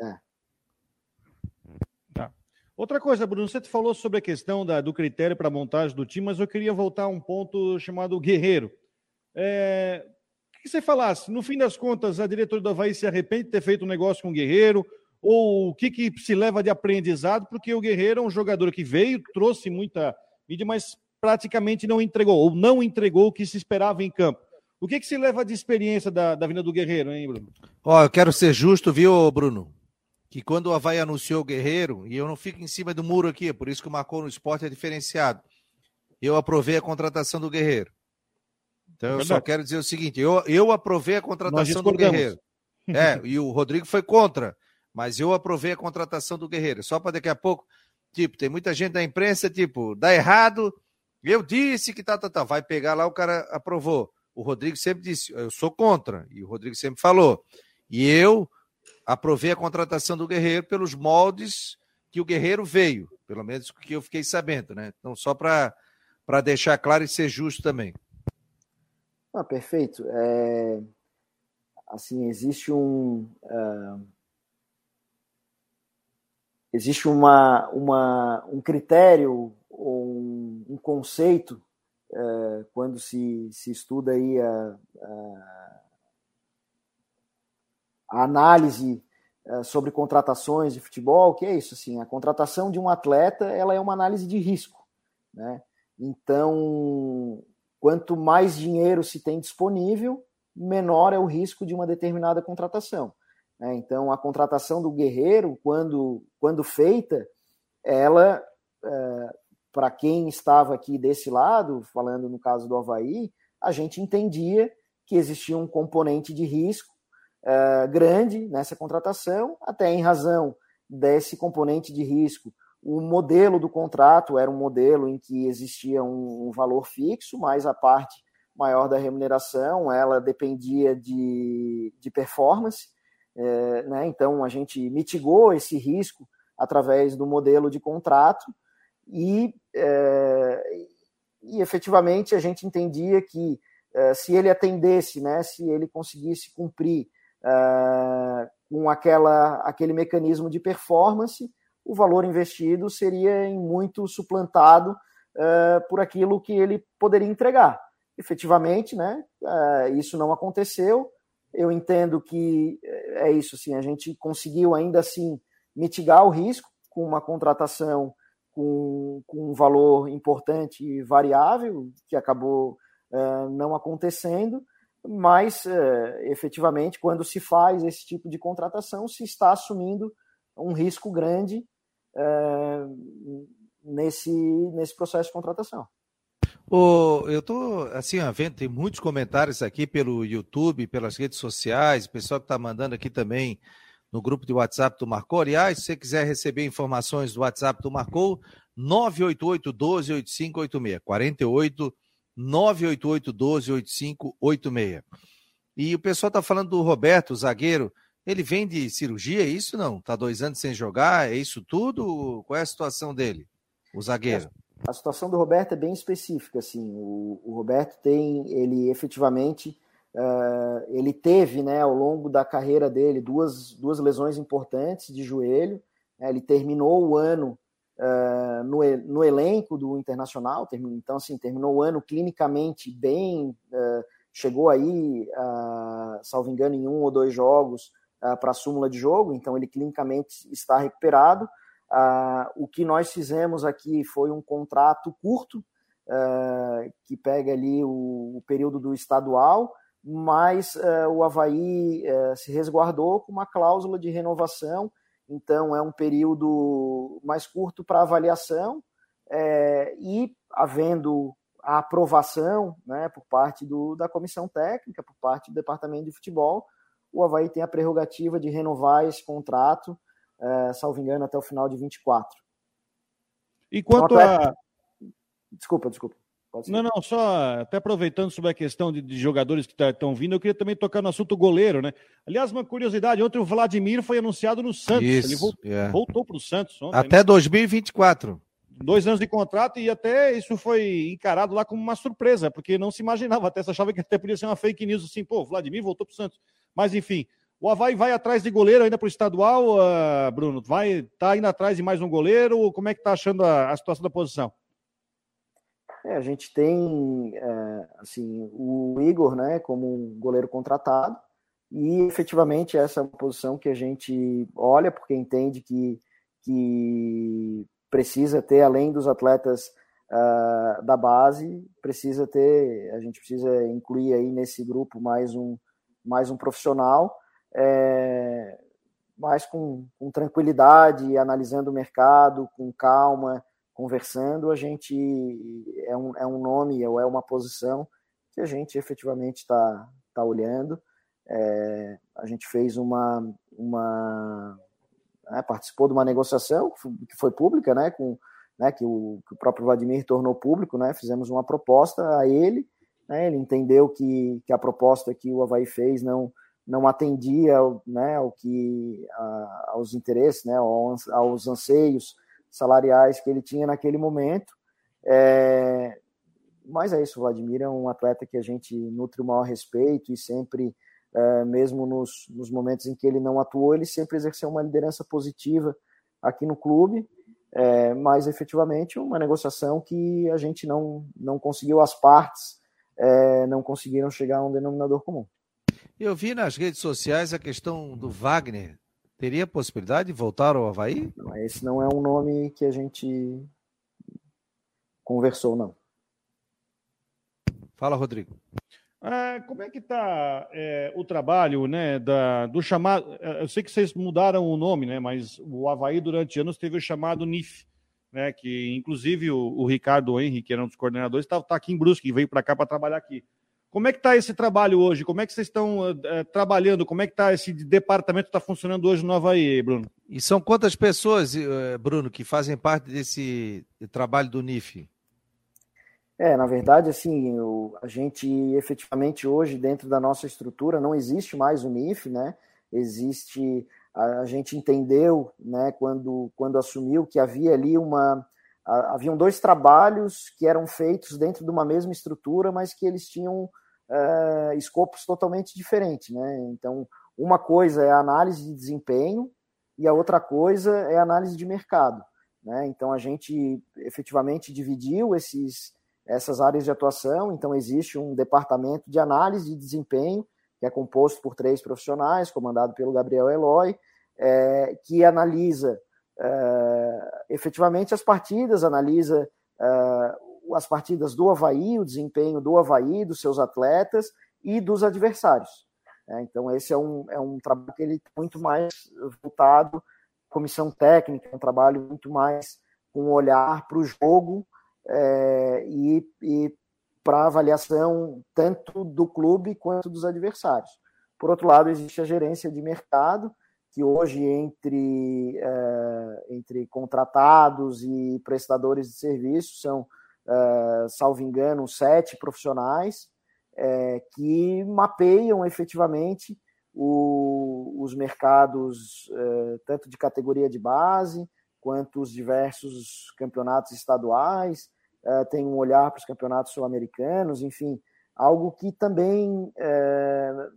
É. Outra coisa, Bruno, você falou sobre a questão da, do critério para a montagem do time, mas eu queria voltar a um ponto chamado guerreiro. É, que você falasse, no fim das contas, a diretora do Havaí se arrepende de ter feito um negócio com o Guerreiro, ou o que, que se leva de aprendizado, porque o Guerreiro é um jogador que veio, trouxe muita mídia, mas praticamente não entregou, ou não entregou o que se esperava em campo. O que, que se leva de experiência da, da vinda do Guerreiro, hein, Bruno? Ó, eu quero ser justo, viu, Bruno? Que quando o Havaí anunciou o Guerreiro, e eu não fico em cima do muro aqui, por isso que o Marcou no Esporte é diferenciado. Eu aprovei a contratação do Guerreiro. Então eu só quero dizer o seguinte: eu, eu aprovei a contratação do Guerreiro. [laughs] É, e o Rodrigo foi contra. Mas eu aprovei a contratação do Guerreiro. Só para daqui a pouco, tipo, tem muita gente da imprensa, tipo, dá errado. Eu disse que tá, tá, tá. Vai pegar lá, o cara aprovou. O Rodrigo sempre disse, eu sou contra. E o Rodrigo sempre falou. E eu aprovei a contratação do Guerreiro pelos moldes que o Guerreiro veio, pelo menos que eu fiquei sabendo, né? Então, só para deixar claro e ser justo também. Ah, perfeito. É... Assim, existe um. Uh existe uma, uma, um critério ou um, um conceito é, quando se, se estuda aí a, a análise é, sobre contratações de futebol, que é isso, assim, a contratação de um atleta ela é uma análise de risco, né? Então, quanto mais dinheiro se tem disponível, menor é o risco de uma determinada contratação. Né? Então, a contratação do Guerreiro, quando, quando feita, ela, é, para quem estava aqui desse lado, falando no caso do Havaí, a gente entendia que existia um componente de risco é, grande nessa contratação, até em razão desse componente de risco. O modelo do contrato era um modelo em que existia um, um valor fixo, mas a parte maior da remuneração ela dependia de, de performance. É, né? Então, a gente mitigou esse risco através do modelo de contrato e, é, e efetivamente a gente entendia que é, se ele atendesse, né, se ele conseguisse cumprir uh, com aquela, aquele mecanismo de performance, o valor investido seria em muito suplantado uh, por aquilo que ele poderia entregar. Efetivamente, né, uh, isso não aconteceu. Eu entendo que é isso, assim, a gente conseguiu ainda assim mitigar o risco com uma contratação com, com um valor importante e variável, que acabou uh, não acontecendo, mas uh, efetivamente, quando se faz esse tipo de contratação, se está assumindo um risco grande uh, nesse, nesse processo de contratação. Oh, eu estou assim, vendo, tem muitos comentários aqui pelo YouTube, pelas redes sociais, o pessoal que está mandando aqui também no grupo de WhatsApp do Marcou. Aliás, se você quiser receber informações do WhatsApp do Marcou, 988 12 8586. 48 988 12 8586. E o pessoal está falando do Roberto, zagueiro. Ele vem de cirurgia, é isso não? Está dois anos sem jogar, é isso tudo? Qual é a situação dele, o zagueiro? A situação do Roberto é bem específica, assim. O, o Roberto tem, ele efetivamente, uh, ele teve, né, ao longo da carreira dele, duas, duas lesões importantes de joelho. Né, ele terminou o ano uh, no, no elenco do Internacional, então, assim, terminou o ano clinicamente bem, uh, chegou aí, uh, salvo engano, em um ou dois jogos para a súmula de jogo, então ele clinicamente está recuperado. o que nós fizemos aqui foi um contrato curto, que pega ali o, o, período do estadual, mas o Havaí se resguardou com uma cláusula de renovação então é um período mais curto para avaliação é, e havendo a aprovação né, por parte do, da comissão técnica, por parte do departamento de futebol, o Havaí tem a prerrogativa de renovar esse contrato, é, salvo engano, até o final de 24. E quanto então, a. Desculpa, desculpa. Não, não, só até aproveitando sobre a questão de, de jogadores que estão tá, vindo, eu queria também tocar no assunto goleiro, né? Aliás, uma curiosidade, ontem o Vladimir foi anunciado no Santos. Isso, Ele voltou, yeah. É. voltou para o Santos ontem, Até né? 2024. Dois anos de contrato e até isso foi encarado lá como uma surpresa, porque não se imaginava, até se achava que até podia ser uma fake news assim, pô, Vladimir voltou para o Santos. Mas enfim, o Havaí vai atrás de goleiro ainda para o estadual, uh, Bruno? Vai tá indo atrás de mais um goleiro? Como é que tá achando a, a situação da posição? É, a gente tem é, assim o Igor, né, como um goleiro contratado e efetivamente essa é uma posição que a gente olha porque entende que, que precisa ter além dos atletas uh, da base precisa ter a gente precisa incluir aí nesse grupo mais um mais um profissional é, mais com, com tranquilidade analisando o mercado com calma conversando, a gente é um, é um nome ou é uma posição que a gente efetivamente está tá olhando. É, a gente fez uma, uma né, participou de uma negociação que foi pública, né, com, né, que, o, que o próprio Vladimir tornou público, né, fizemos uma proposta a ele, né, ele entendeu que, que a proposta que o Havaí fez não, não atendia né, ao que, a, aos interesses, né, aos, aos anseios salariais que ele tinha naquele momento. É, mas é isso, Vladimir é um atleta que a gente nutre o maior respeito e sempre, é, mesmo nos, nos momentos em que ele não atuou, ele sempre exerceu uma liderança positiva aqui no clube. É, mas efetivamente uma negociação que a gente não, não conseguiu, as partes é, não conseguiram chegar a um denominador comum. Eu vi nas redes sociais a questão do Wagner Teria possibilidade de voltar ao Havaí? Não, esse não é um nome que a gente conversou, não. Fala, Rodrigo. Ah, como é que está é, o trabalho né, da, do chamado. É, eu sei que vocês mudaram o nome, né, mas o Havaí durante anos teve o chamado NIF, né, que inclusive o, o Ricardo Henrique, que era um dos coordenadores, está tá aqui em Brusque, veio para cá para trabalhar aqui. Como é que está esse trabalho hoje? Como é que vocês estão uh, trabalhando? Como é que está esse departamento está funcionando hoje no Havaí, Bruno? E são quantas pessoas, uh, Bruno, que fazem parte desse trabalho do NIF? É, na verdade, assim, o, a gente efetivamente hoje, dentro da nossa estrutura, não existe mais o NIF, né? Existe, a, a gente entendeu, né, quando, quando assumiu, que havia ali uma, haviam dois trabalhos que eram feitos dentro de uma mesma estrutura, mas que eles tinham uh, escopos totalmente diferentes, né? Então, Uma coisa é a análise de desempenho e a outra coisa é a análise de mercado. Né? Então, a gente efetivamente dividiu esses, essas áreas de atuação. Então, existe um departamento de análise de desempenho, que é composto por três profissionais, comandado pelo Gabriel Eloy, é, que analisa é, efetivamente as partidas, analisa as partidas do Havaí, o desempenho do Havaí, dos seus atletas e dos adversários. É, então, esse é um, é um trabalho que ele muito mais voltado, comissão técnica, um trabalho muito mais com um olhar para o jogo é, e, e para avaliação tanto do clube quanto dos adversários. Por outro lado, existe a gerência de mercado, que hoje entre, é, entre contratados e prestadores de serviços são, é, salvo engano, sete profissionais é, que mapeiam efetivamente o, os mercados, é, tanto de categoria de base, quanto os diversos campeonatos estaduais, é, tem um olhar para os campeonatos sul-americanos, enfim, algo que também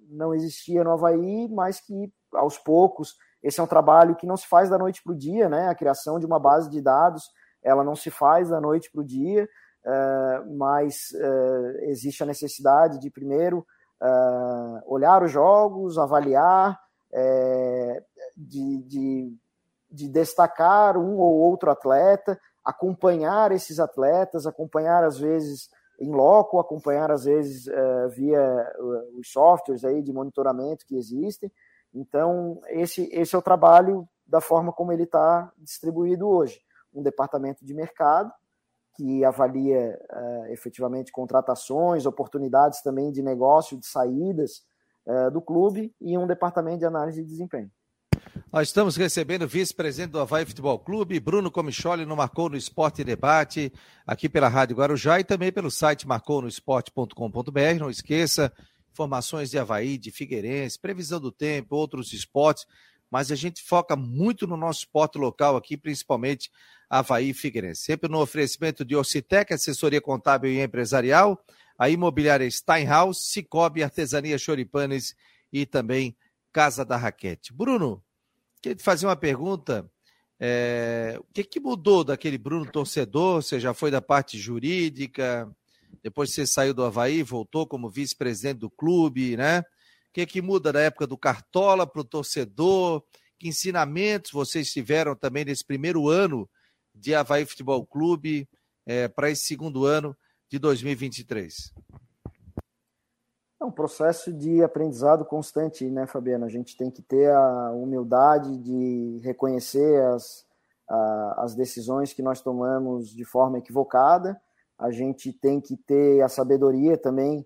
não existia no Havaí, mas que aos poucos. Esse é um trabalho que não se faz da noite para o dia, né? A criação de uma base de dados, ela não se faz da noite para o dia, uh, mas uh, existe a necessidade de primeiro uh, olhar os jogos, avaliar, de, de, de destacar um ou outro atleta, acompanhar esses atletas, acompanhar às vezes em loco, acompanhar às vezes via os softwares aí de monitoramento que existem, então, esse, esse é o trabalho da forma como ele está distribuído hoje. Um departamento de mercado, que avalia uh, efetivamente contratações, oportunidades também de negócio, de saídas uh, do clube, e um departamento de análise de desempenho. Nós estamos recebendo o vice-presidente do Havaí Futebol Clube, Bruno Comicholi, no Marcou no Esporte e Debate, aqui pela Rádio Guarujá e também pelo site marconosport.com.br. Não esqueça, informações de Havaí, de Figueirense, previsão do tempo, outros esportes, mas a gente foca muito no nosso esporte local aqui, principalmente Havaí e Figueirense. Sempre no oferecimento de Ocitec, assessoria contábil e empresarial, a imobiliária Steinhaus, Cicobi, Artesania Choripanes e também Casa da Raquete. Bruno, queria te fazer uma pergunta. É, o que, que mudou daquele Bruno torcedor? Você já foi da parte jurídica? Depois você saiu do Havaí, voltou como vice-presidente do clube, né? O que, que muda da época do Cartola para o torcedor? Que ensinamentos vocês tiveram também nesse primeiro ano de Havaí Futebol Clube é, para esse segundo ano de 2023? É um processo de aprendizado constante, né, Fabiano? A gente tem que ter a humildade de reconhecer as, a, as decisões que nós tomamos de forma equivocada a gente tem que ter a sabedoria também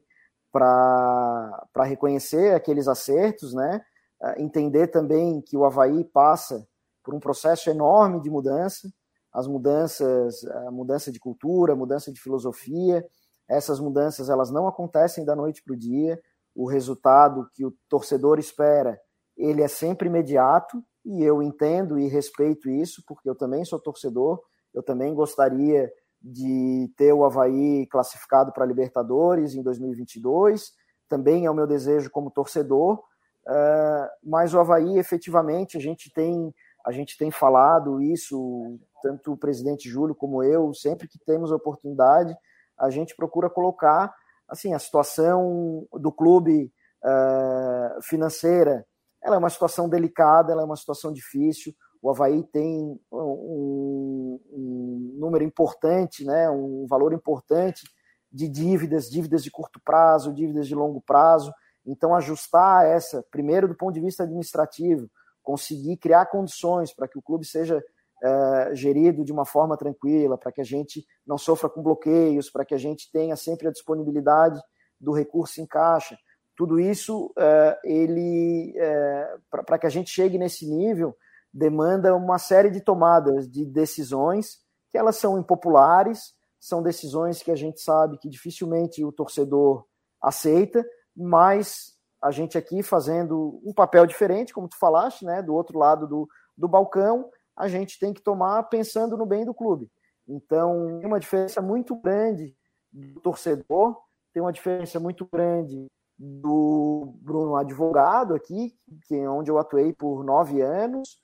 para reconhecer aqueles acertos, né? Ah, entender também que o Havaí passa por um processo enorme de mudança, as mudanças, a mudança de cultura, mudança de filosofia, essas mudanças elas não acontecem da noite para o dia, o resultado que o torcedor espera, ele é sempre imediato, e eu entendo e respeito isso, porque eu também sou torcedor, eu também gostaria de ter o Havaí classificado para a Libertadores em 2022, também é o meu desejo como torcedor, uh, mas o Havaí efetivamente a gente tem a gente tem falado isso tanto o presidente Júlio como eu sempre que temos oportunidade a gente procura colocar assim a situação do clube uh, financeira. Ela é uma situação delicada ela é uma situação difícil o Havaí tem um, um, número importante, né, um valor importante de dívidas, dívidas de curto prazo, dívidas de longo prazo. Então, ajustar essa, primeiro do ponto de vista administrativo, conseguir criar condições para que o clube seja é, gerido de uma forma tranquila, para que a gente não sofra com bloqueios, para que a gente tenha sempre a disponibilidade do recurso em caixa. Tudo isso, é, ele, é, para que a gente chegue nesse nível, demanda uma série de tomadas de decisões que elas são impopulares, são decisões que a gente sabe que dificilmente o torcedor aceita, mas a gente aqui fazendo um papel diferente, como tu falaste, né, do outro lado do, do balcão, a gente tem que tomar pensando no bem do clube. Então, tem uma diferença muito grande do torcedor, tem uma diferença muito grande do Bruno advogado aqui, que é onde eu atuei por nove anos,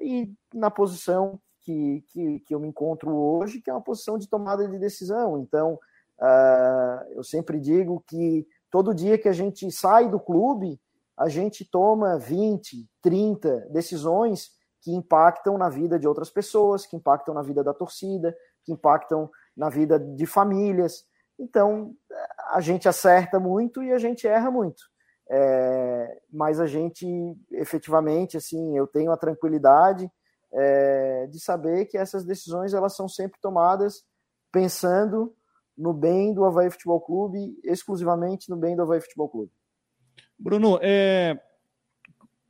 e na posição que, que, que eu me encontro hoje, que é uma posição de tomada de decisão. Então, uh, eu sempre digo que todo dia que a gente sai do clube, a gente toma 20, 30 decisões que impactam na vida de outras pessoas, que impactam na vida da torcida, que impactam na vida de famílias. Então, a gente acerta muito e a gente erra muito. É, mas a gente, efetivamente, assim, eu tenho a tranquilidade é, de saber que essas decisões elas são sempre tomadas pensando no bem do Havaí Futebol Clube, exclusivamente no bem do Havaí Futebol Clube. Bruno, é,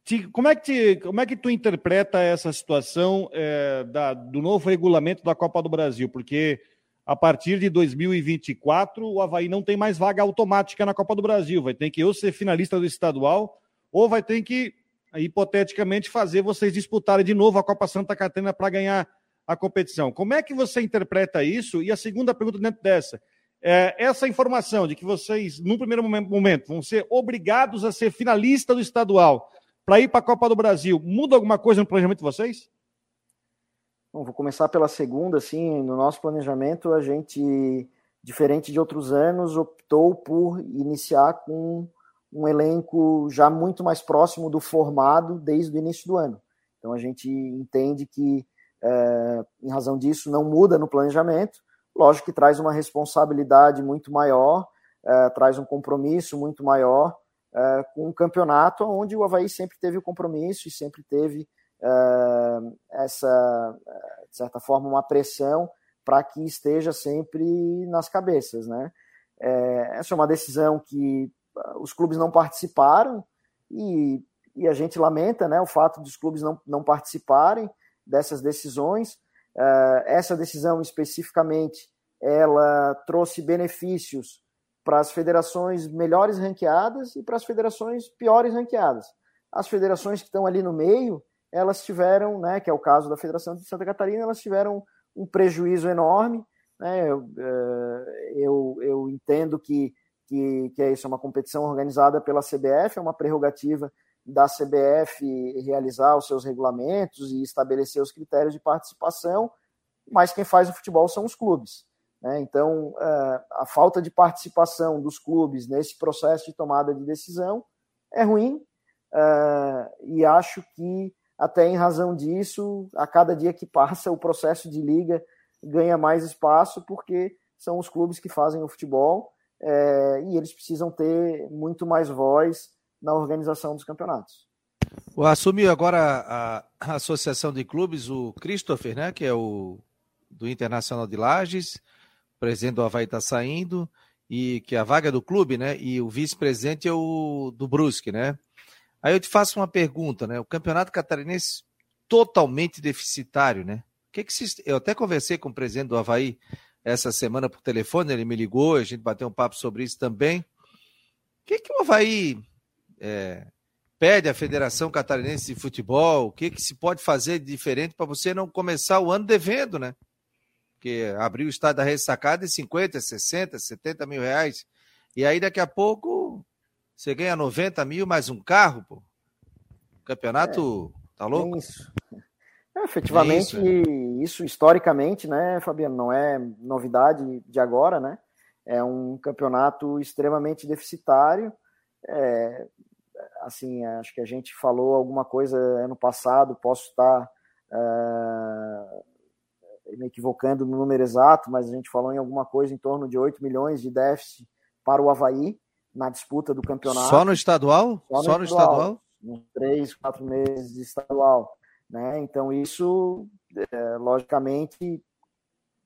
te, como, é que te, como é que tu interpreta essa situação é, da, do novo regulamento da Copa do Brasil? Porque a partir de 2024 o Havaí não tem mais vaga automática na Copa do Brasil. Vai ter que ou ser finalista do estadual, ou vai ter que hipoteticamente, fazer vocês disputarem de novo a Copa Santa Catarina para ganhar a competição. Como é que você interpreta isso? E a segunda pergunta dentro dessa. É, essa informação de que vocês, no primeiro momento, vão ser obrigados a ser finalista do estadual para ir para a Copa do Brasil, muda alguma coisa no planejamento de vocês? Bom, vou começar pela segunda, assim, no nosso planejamento a gente, diferente de outros anos, optou por iniciar com um elenco já muito mais próximo do formado desde o início do ano. Então a gente entende que, é, em razão disso, não muda no planejamento. Lógico que traz uma responsabilidade muito maior, é, traz um compromisso muito maior é, com um campeonato onde o Havaí sempre teve o compromisso e sempre teve é, essa, é, de certa forma, uma pressão para que esteja sempre nas cabeças, né? É, essa é uma decisão que os clubes não participaram e, e, a gente lamenta né, o fato dos clubes não, não participarem dessas decisões. Uh, essa decisão especificamente ela trouxe benefícios para as federações melhores ranqueadas e para as federações piores ranqueadas. As federações que estão ali no meio, elas tiveram, né, que é o caso da Federação de Santa Catarina, elas tiveram um prejuízo enorme. Né, eu, eh, eu, eu entendo que que, que é isso, é uma competição organizada pela CBF, é uma prerrogativa da CBF realizar os seus regulamentos e estabelecer os critérios de participação, mas quem faz o futebol são os clubes. Né? Então, é, a falta de participação dos clubes nesse processo de tomada de decisão é ruim, é, e acho que, até em razão disso, a cada dia que passa, o processo de liga ganha mais espaço, porque são os clubes que fazem o futebol é, e eles precisam ter muito mais voz na organização dos campeonatos. Assumiu agora a Associação de Clubes o Christopher, né, que é o do Internacional de Lages, presidente do Havaí está saindo, e que é a vaga do clube, né, e o vice-presidente é o do Brusque, né. Aí eu te faço uma pergunta, né, o Campeonato Catarinense totalmente deficitário, né, o que que se... eu até conversei com o presidente do Havaí essa semana por telefone, ele me ligou, a gente bateu um papo sobre isso também. O que, que o Havaí é, pede à Federação Catarinense de Futebol? O que, que se pode fazer de diferente para você não começar o ano devendo, né? Porque abrir o estádio da ressacada é 50, 60, 70 mil reais. E aí daqui a pouco você ganha 90 mil mais um carro, pô. O campeonato é, tá louco? É isso. É, efetivamente, é isso. isso. historicamente, né, Fabiano, não é novidade de agora, né? É um campeonato extremamente deficitário. É, assim, acho que a gente falou alguma coisa ano passado, posso estar uh, me equivocando no número exato, mas a gente falou em alguma coisa em torno de 8 milhões de déficit para o Havaí na disputa do campeonato. Só no estadual? Só no, Só no estadual? três, quatro meses de estadual. Né? Então, isso, é, logicamente,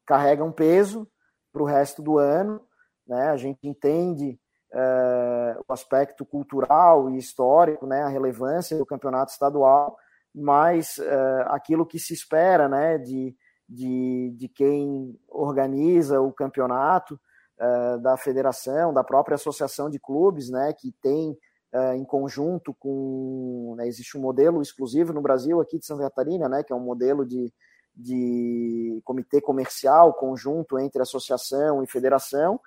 carrega um peso para o resto do ano. Né? A gente entende é, o aspecto cultural e histórico, né? a relevância do campeonato estadual, mas é, aquilo que se espera né? de, de, de quem organiza o campeonato, é, da federação, da própria associação de clubes, né? que tem uh, em conjunto com. Né, existe um modelo exclusivo no Brasil, aqui de Santa Catarina, né, que é um modelo de, de comitê comercial conjunto entre associação e federação.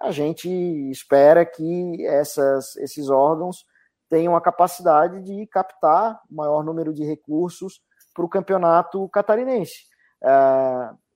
a gente espera que essas, esses órgãos tenham a capacidade de captar o maior número de recursos para o campeonato catarinense. É,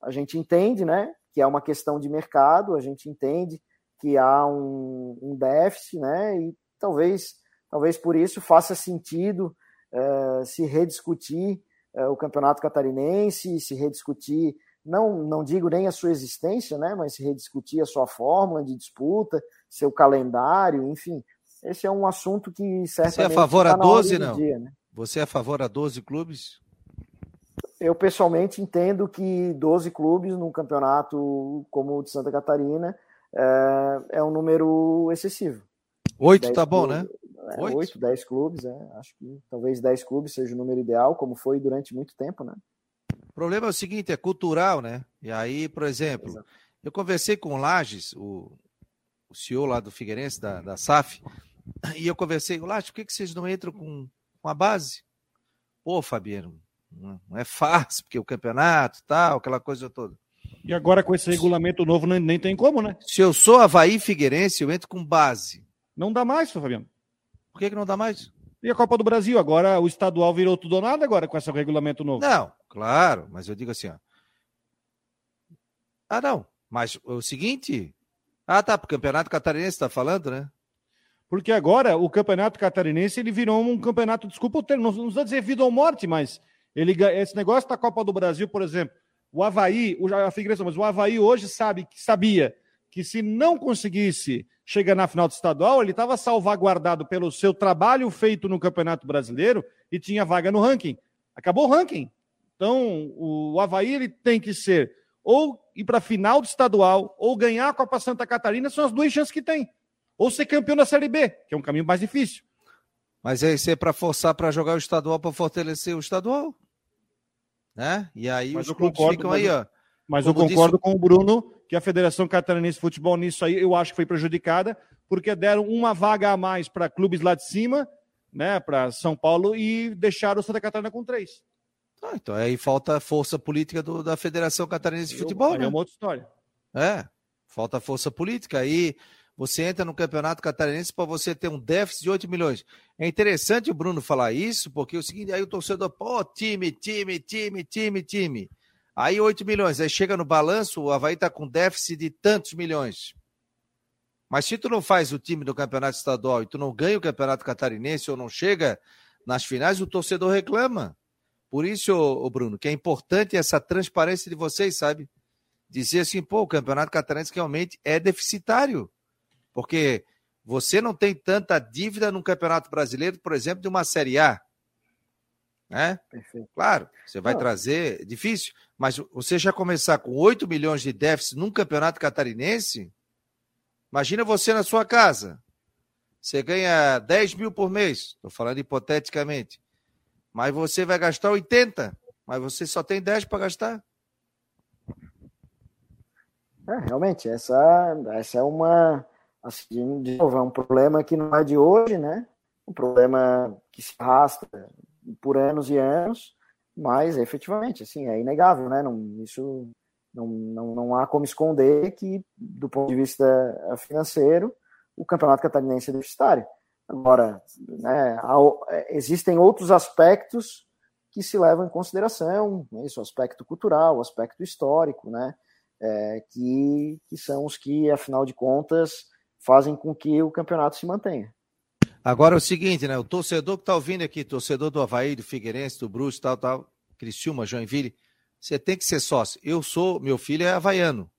a gente entende né, que é uma questão de mercado, a gente entende que há um, um déficit, né, e talvez, talvez por isso faça sentido é, se rediscutir é, o campeonato catarinense, se rediscutir não, não digo nem a sua existência, né, mas se rediscutir a sua fórmula de disputa, seu calendário, enfim. Esse é um assunto que certamente. Você é a favor a 12, não? Dia, né? Você é a favor a 12 clubes? Eu pessoalmente entendo que 12 clubes num campeonato como o de Santa Catarina é, é um número excessivo. Oito tá bom, né? É, oito, dez clubes, é, acho que talvez dez clubes seja o número ideal, como foi durante muito tempo, né? O problema é o seguinte, é cultural, né? E aí, por exemplo, Exato. eu conversei com o Lages, o, o CEO lá do Figueirense, da, da SAF, e eu conversei, Lages, por que, que vocês não entram com, com a base? Pô, Fabiano, não é fácil, porque o campeonato tal, aquela coisa toda. E agora com esse regulamento novo nem, nem tem como, né? Se eu sou Havaí Figueirense, eu entro com base. Não dá mais, Fabiano. Por que, que não dá mais? E a Copa do Brasil? Agora o estadual virou tudo ou nada agora com esse regulamento novo. Não, claro, mas eu digo assim, ó. Ah, não. Mas o seguinte. Ah, tá, o Campeonato Catarinense está falando, né? Porque agora o Campeonato Catarinense ele virou um campeonato, desculpa o termo, não, não vou dizer vida ou morte, mas ele, esse negócio da Copa do Brasil, por exemplo, o Havaí, a Figueirense, mas o Havaí hoje sabe, sabia que se não conseguisse chegar na final do estadual, ele estava salvaguardado pelo seu trabalho feito no Campeonato Brasileiro e tinha vaga no ranking. Acabou o ranking. Então, o Havaí ele tem que ser ou ir para a final do estadual ou ganhar a Copa Santa Catarina, são as duas chances que tem. Ou ser campeão da Série B, que é um caminho mais difícil. Mas é isso é para forçar para jogar o estadual, para fortalecer o estadual. Né? E aí mas os clubes concordo, ficam aí, ó. Mas eu concordo disse... com o Bruno que a Federação Catarinense de Futebol nisso aí eu acho que foi prejudicada, porque deram uma vaga a mais para clubes lá de cima, né, para São Paulo, e deixaram o Santa Catarina com três. Ah, então aí falta força política do, da Federação Catarinense de Futebol, aí né? É uma outra história. É, falta força política. Aí você entra no Campeonato Catarinense para você ter um déficit de 8 milhões. É interessante o Bruno falar isso, porque é o seguinte, aí o torcedor, pô, time, time, time, time, time. Aí 8 milhões, aí chega no balanço, o Havaí está com déficit de tantos milhões. Mas se tu não faz o time do campeonato estadual e tu não ganha o campeonato catarinense ou não chega nas finais, o torcedor reclama. Por isso, ô, Bruno, que é importante essa transparência de vocês, sabe? Dizer assim, pô, o campeonato catarinense realmente é deficitário. Porque você não tem tanta dívida no campeonato brasileiro, por exemplo, de uma Série A né? Perfeito. Claro, você vai Não. trazer, difícil, mas você já começar com 8 milhões de déficit num campeonato catarinense, imagina você na sua casa, você ganha 10 mil por mês, estou falando hipoteticamente, mas você vai gastar 80, mas você só tem 10 para gastar. É, realmente, essa, essa é uma, assim, de novo, é um problema que não é de hoje, né? Um problema que se arrasta por anos e anos, mas efetivamente, assim, é inegável, né? Não, isso não, não, não há como esconder que, do ponto de vista financeiro, o campeonato catarinense é deficitário. Agora, né, há, existem outros aspectos que se levam em consideração, né, isso, o aspecto cultural, o aspecto histórico, né, é, que, que são os que, afinal de contas, fazem com que o campeonato se mantenha. Agora é o seguinte, né? O torcedor que está ouvindo aqui, torcedor do Havaí, do Figueirense, do Bruce, tal, tal, Criciúma, Joinville, você tem que ser sócio. Eu sou, meu filho é havaiano.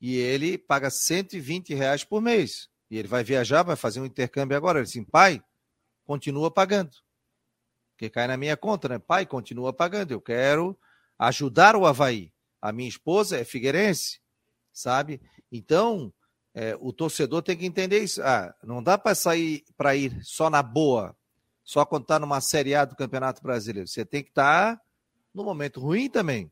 E ele paga 120 reais por mês. E ele vai viajar, vai fazer um intercâmbio agora. Ele assim, pai, continua pagando. Porque cai na minha conta, né? Pai, continua pagando. Eu quero ajudar o Havaí. A minha esposa é figueirense, sabe? Então, é, o torcedor tem que entender isso. Ah, não dá para sair para ir só na boa, só quando está numa Série A do Campeonato Brasileiro. Você tem que estar tá no momento ruim também.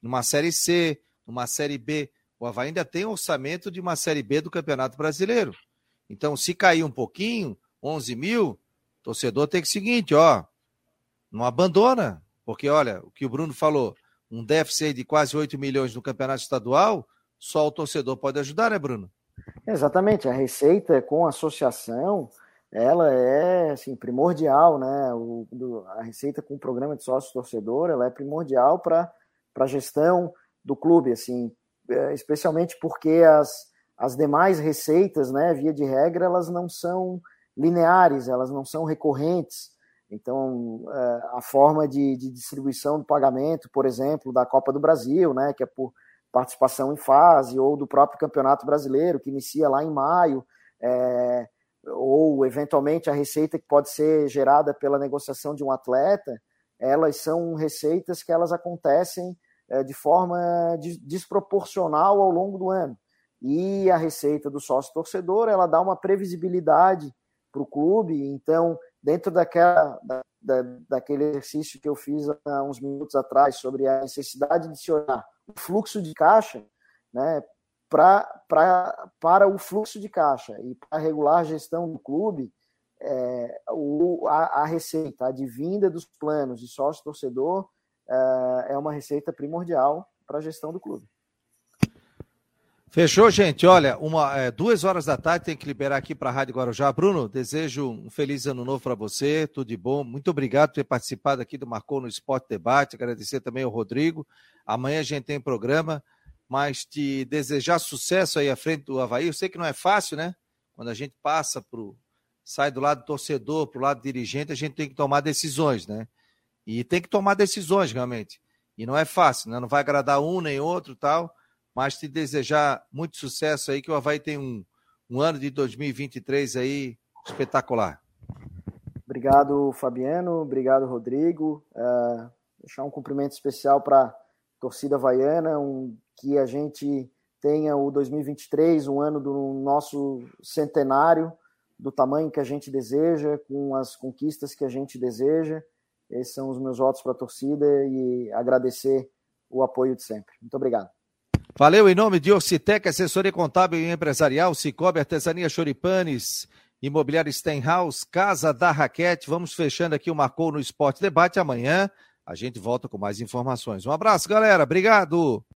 Numa Série C, numa Série B. O Havaí ainda tem orçamento de uma Série B do Campeonato Brasileiro. Então, se cair um pouquinho, 11 mil, torcedor tem que o seguinte, ó, não abandona. Porque, olha, o que o Bruno falou, um déficit de quase 8 milhões no Campeonato Estadual, só o torcedor pode ajudar, né, Bruno? Exatamente, a receita com associação, ela é assim, primordial, né? O, do, a receita com o programa de sócio torcedor, ela é primordial para a gestão do clube, assim, é, especialmente porque as, as demais receitas, né, via de regra, elas não são lineares, elas não são recorrentes. Então, é, a forma de, de distribuição do pagamento, por exemplo, da Copa do Brasil, né, que é por participação em fase, ou do próprio Campeonato Brasileiro, que inicia lá em maio, é, ou eventualmente a receita que pode ser gerada pela negociação de um atleta, elas são receitas que elas acontecem é, de forma desproporcional ao longo do ano. E a receita do sócio torcedor ela dá uma previsibilidade para o clube. Então, dentro daquela, da, da, daquele exercício que eu fiz há uns minutos atrás sobre a necessidade de se olhar o fluxo de caixa, né, pra, pra, para o fluxo de caixa e para regular a gestão do clube, é, o, a, a, receita, a divinda dos planos de sócio-torcedor é, é uma receita primordial para a gestão do clube. Fechou, gente. Olha, uma, é, duas horas da tarde tem que liberar aqui para a Rádio Guarujá. Bruno, desejo um feliz ano novo para você, tudo de bom. Muito obrigado por ter participado aqui do Marcou no Esporte Debate. Agradecer também ao Rodrigo. Amanhã a gente tem programa, mas te desejar sucesso aí à frente do Havaí. Eu sei que não é fácil, né? Quando a gente passa pro sai do lado do torcedor para o lado do dirigente, a gente tem que tomar decisões, né? E tem que tomar decisões realmente. E não é fácil, né? Não vai agradar um nem outro, tal mas te desejar muito sucesso aí, que o Havaí tem um, um ano de 2023 aí espetacular. Obrigado, Fabiano. Obrigado, Rodrigo. Uh, deixar um cumprimento especial para a torcida havaiana, um, que a gente tenha o 2023, um ano do nosso centenário, do tamanho que a gente deseja, com as conquistas que a gente deseja. Esses são os meus votos para a torcida e agradecer o apoio de sempre. Muito obrigado. Valeu, em nome de Orcitec, assessoria contábil e empresarial, Cicobi, Artesania Choripanes, Imobiliário Stenhouse, Casa da Raquete. Vamos fechando aqui o Marcou no Esporte Debate. Amanhã a gente volta com mais informações. Um abraço, galera. Obrigado.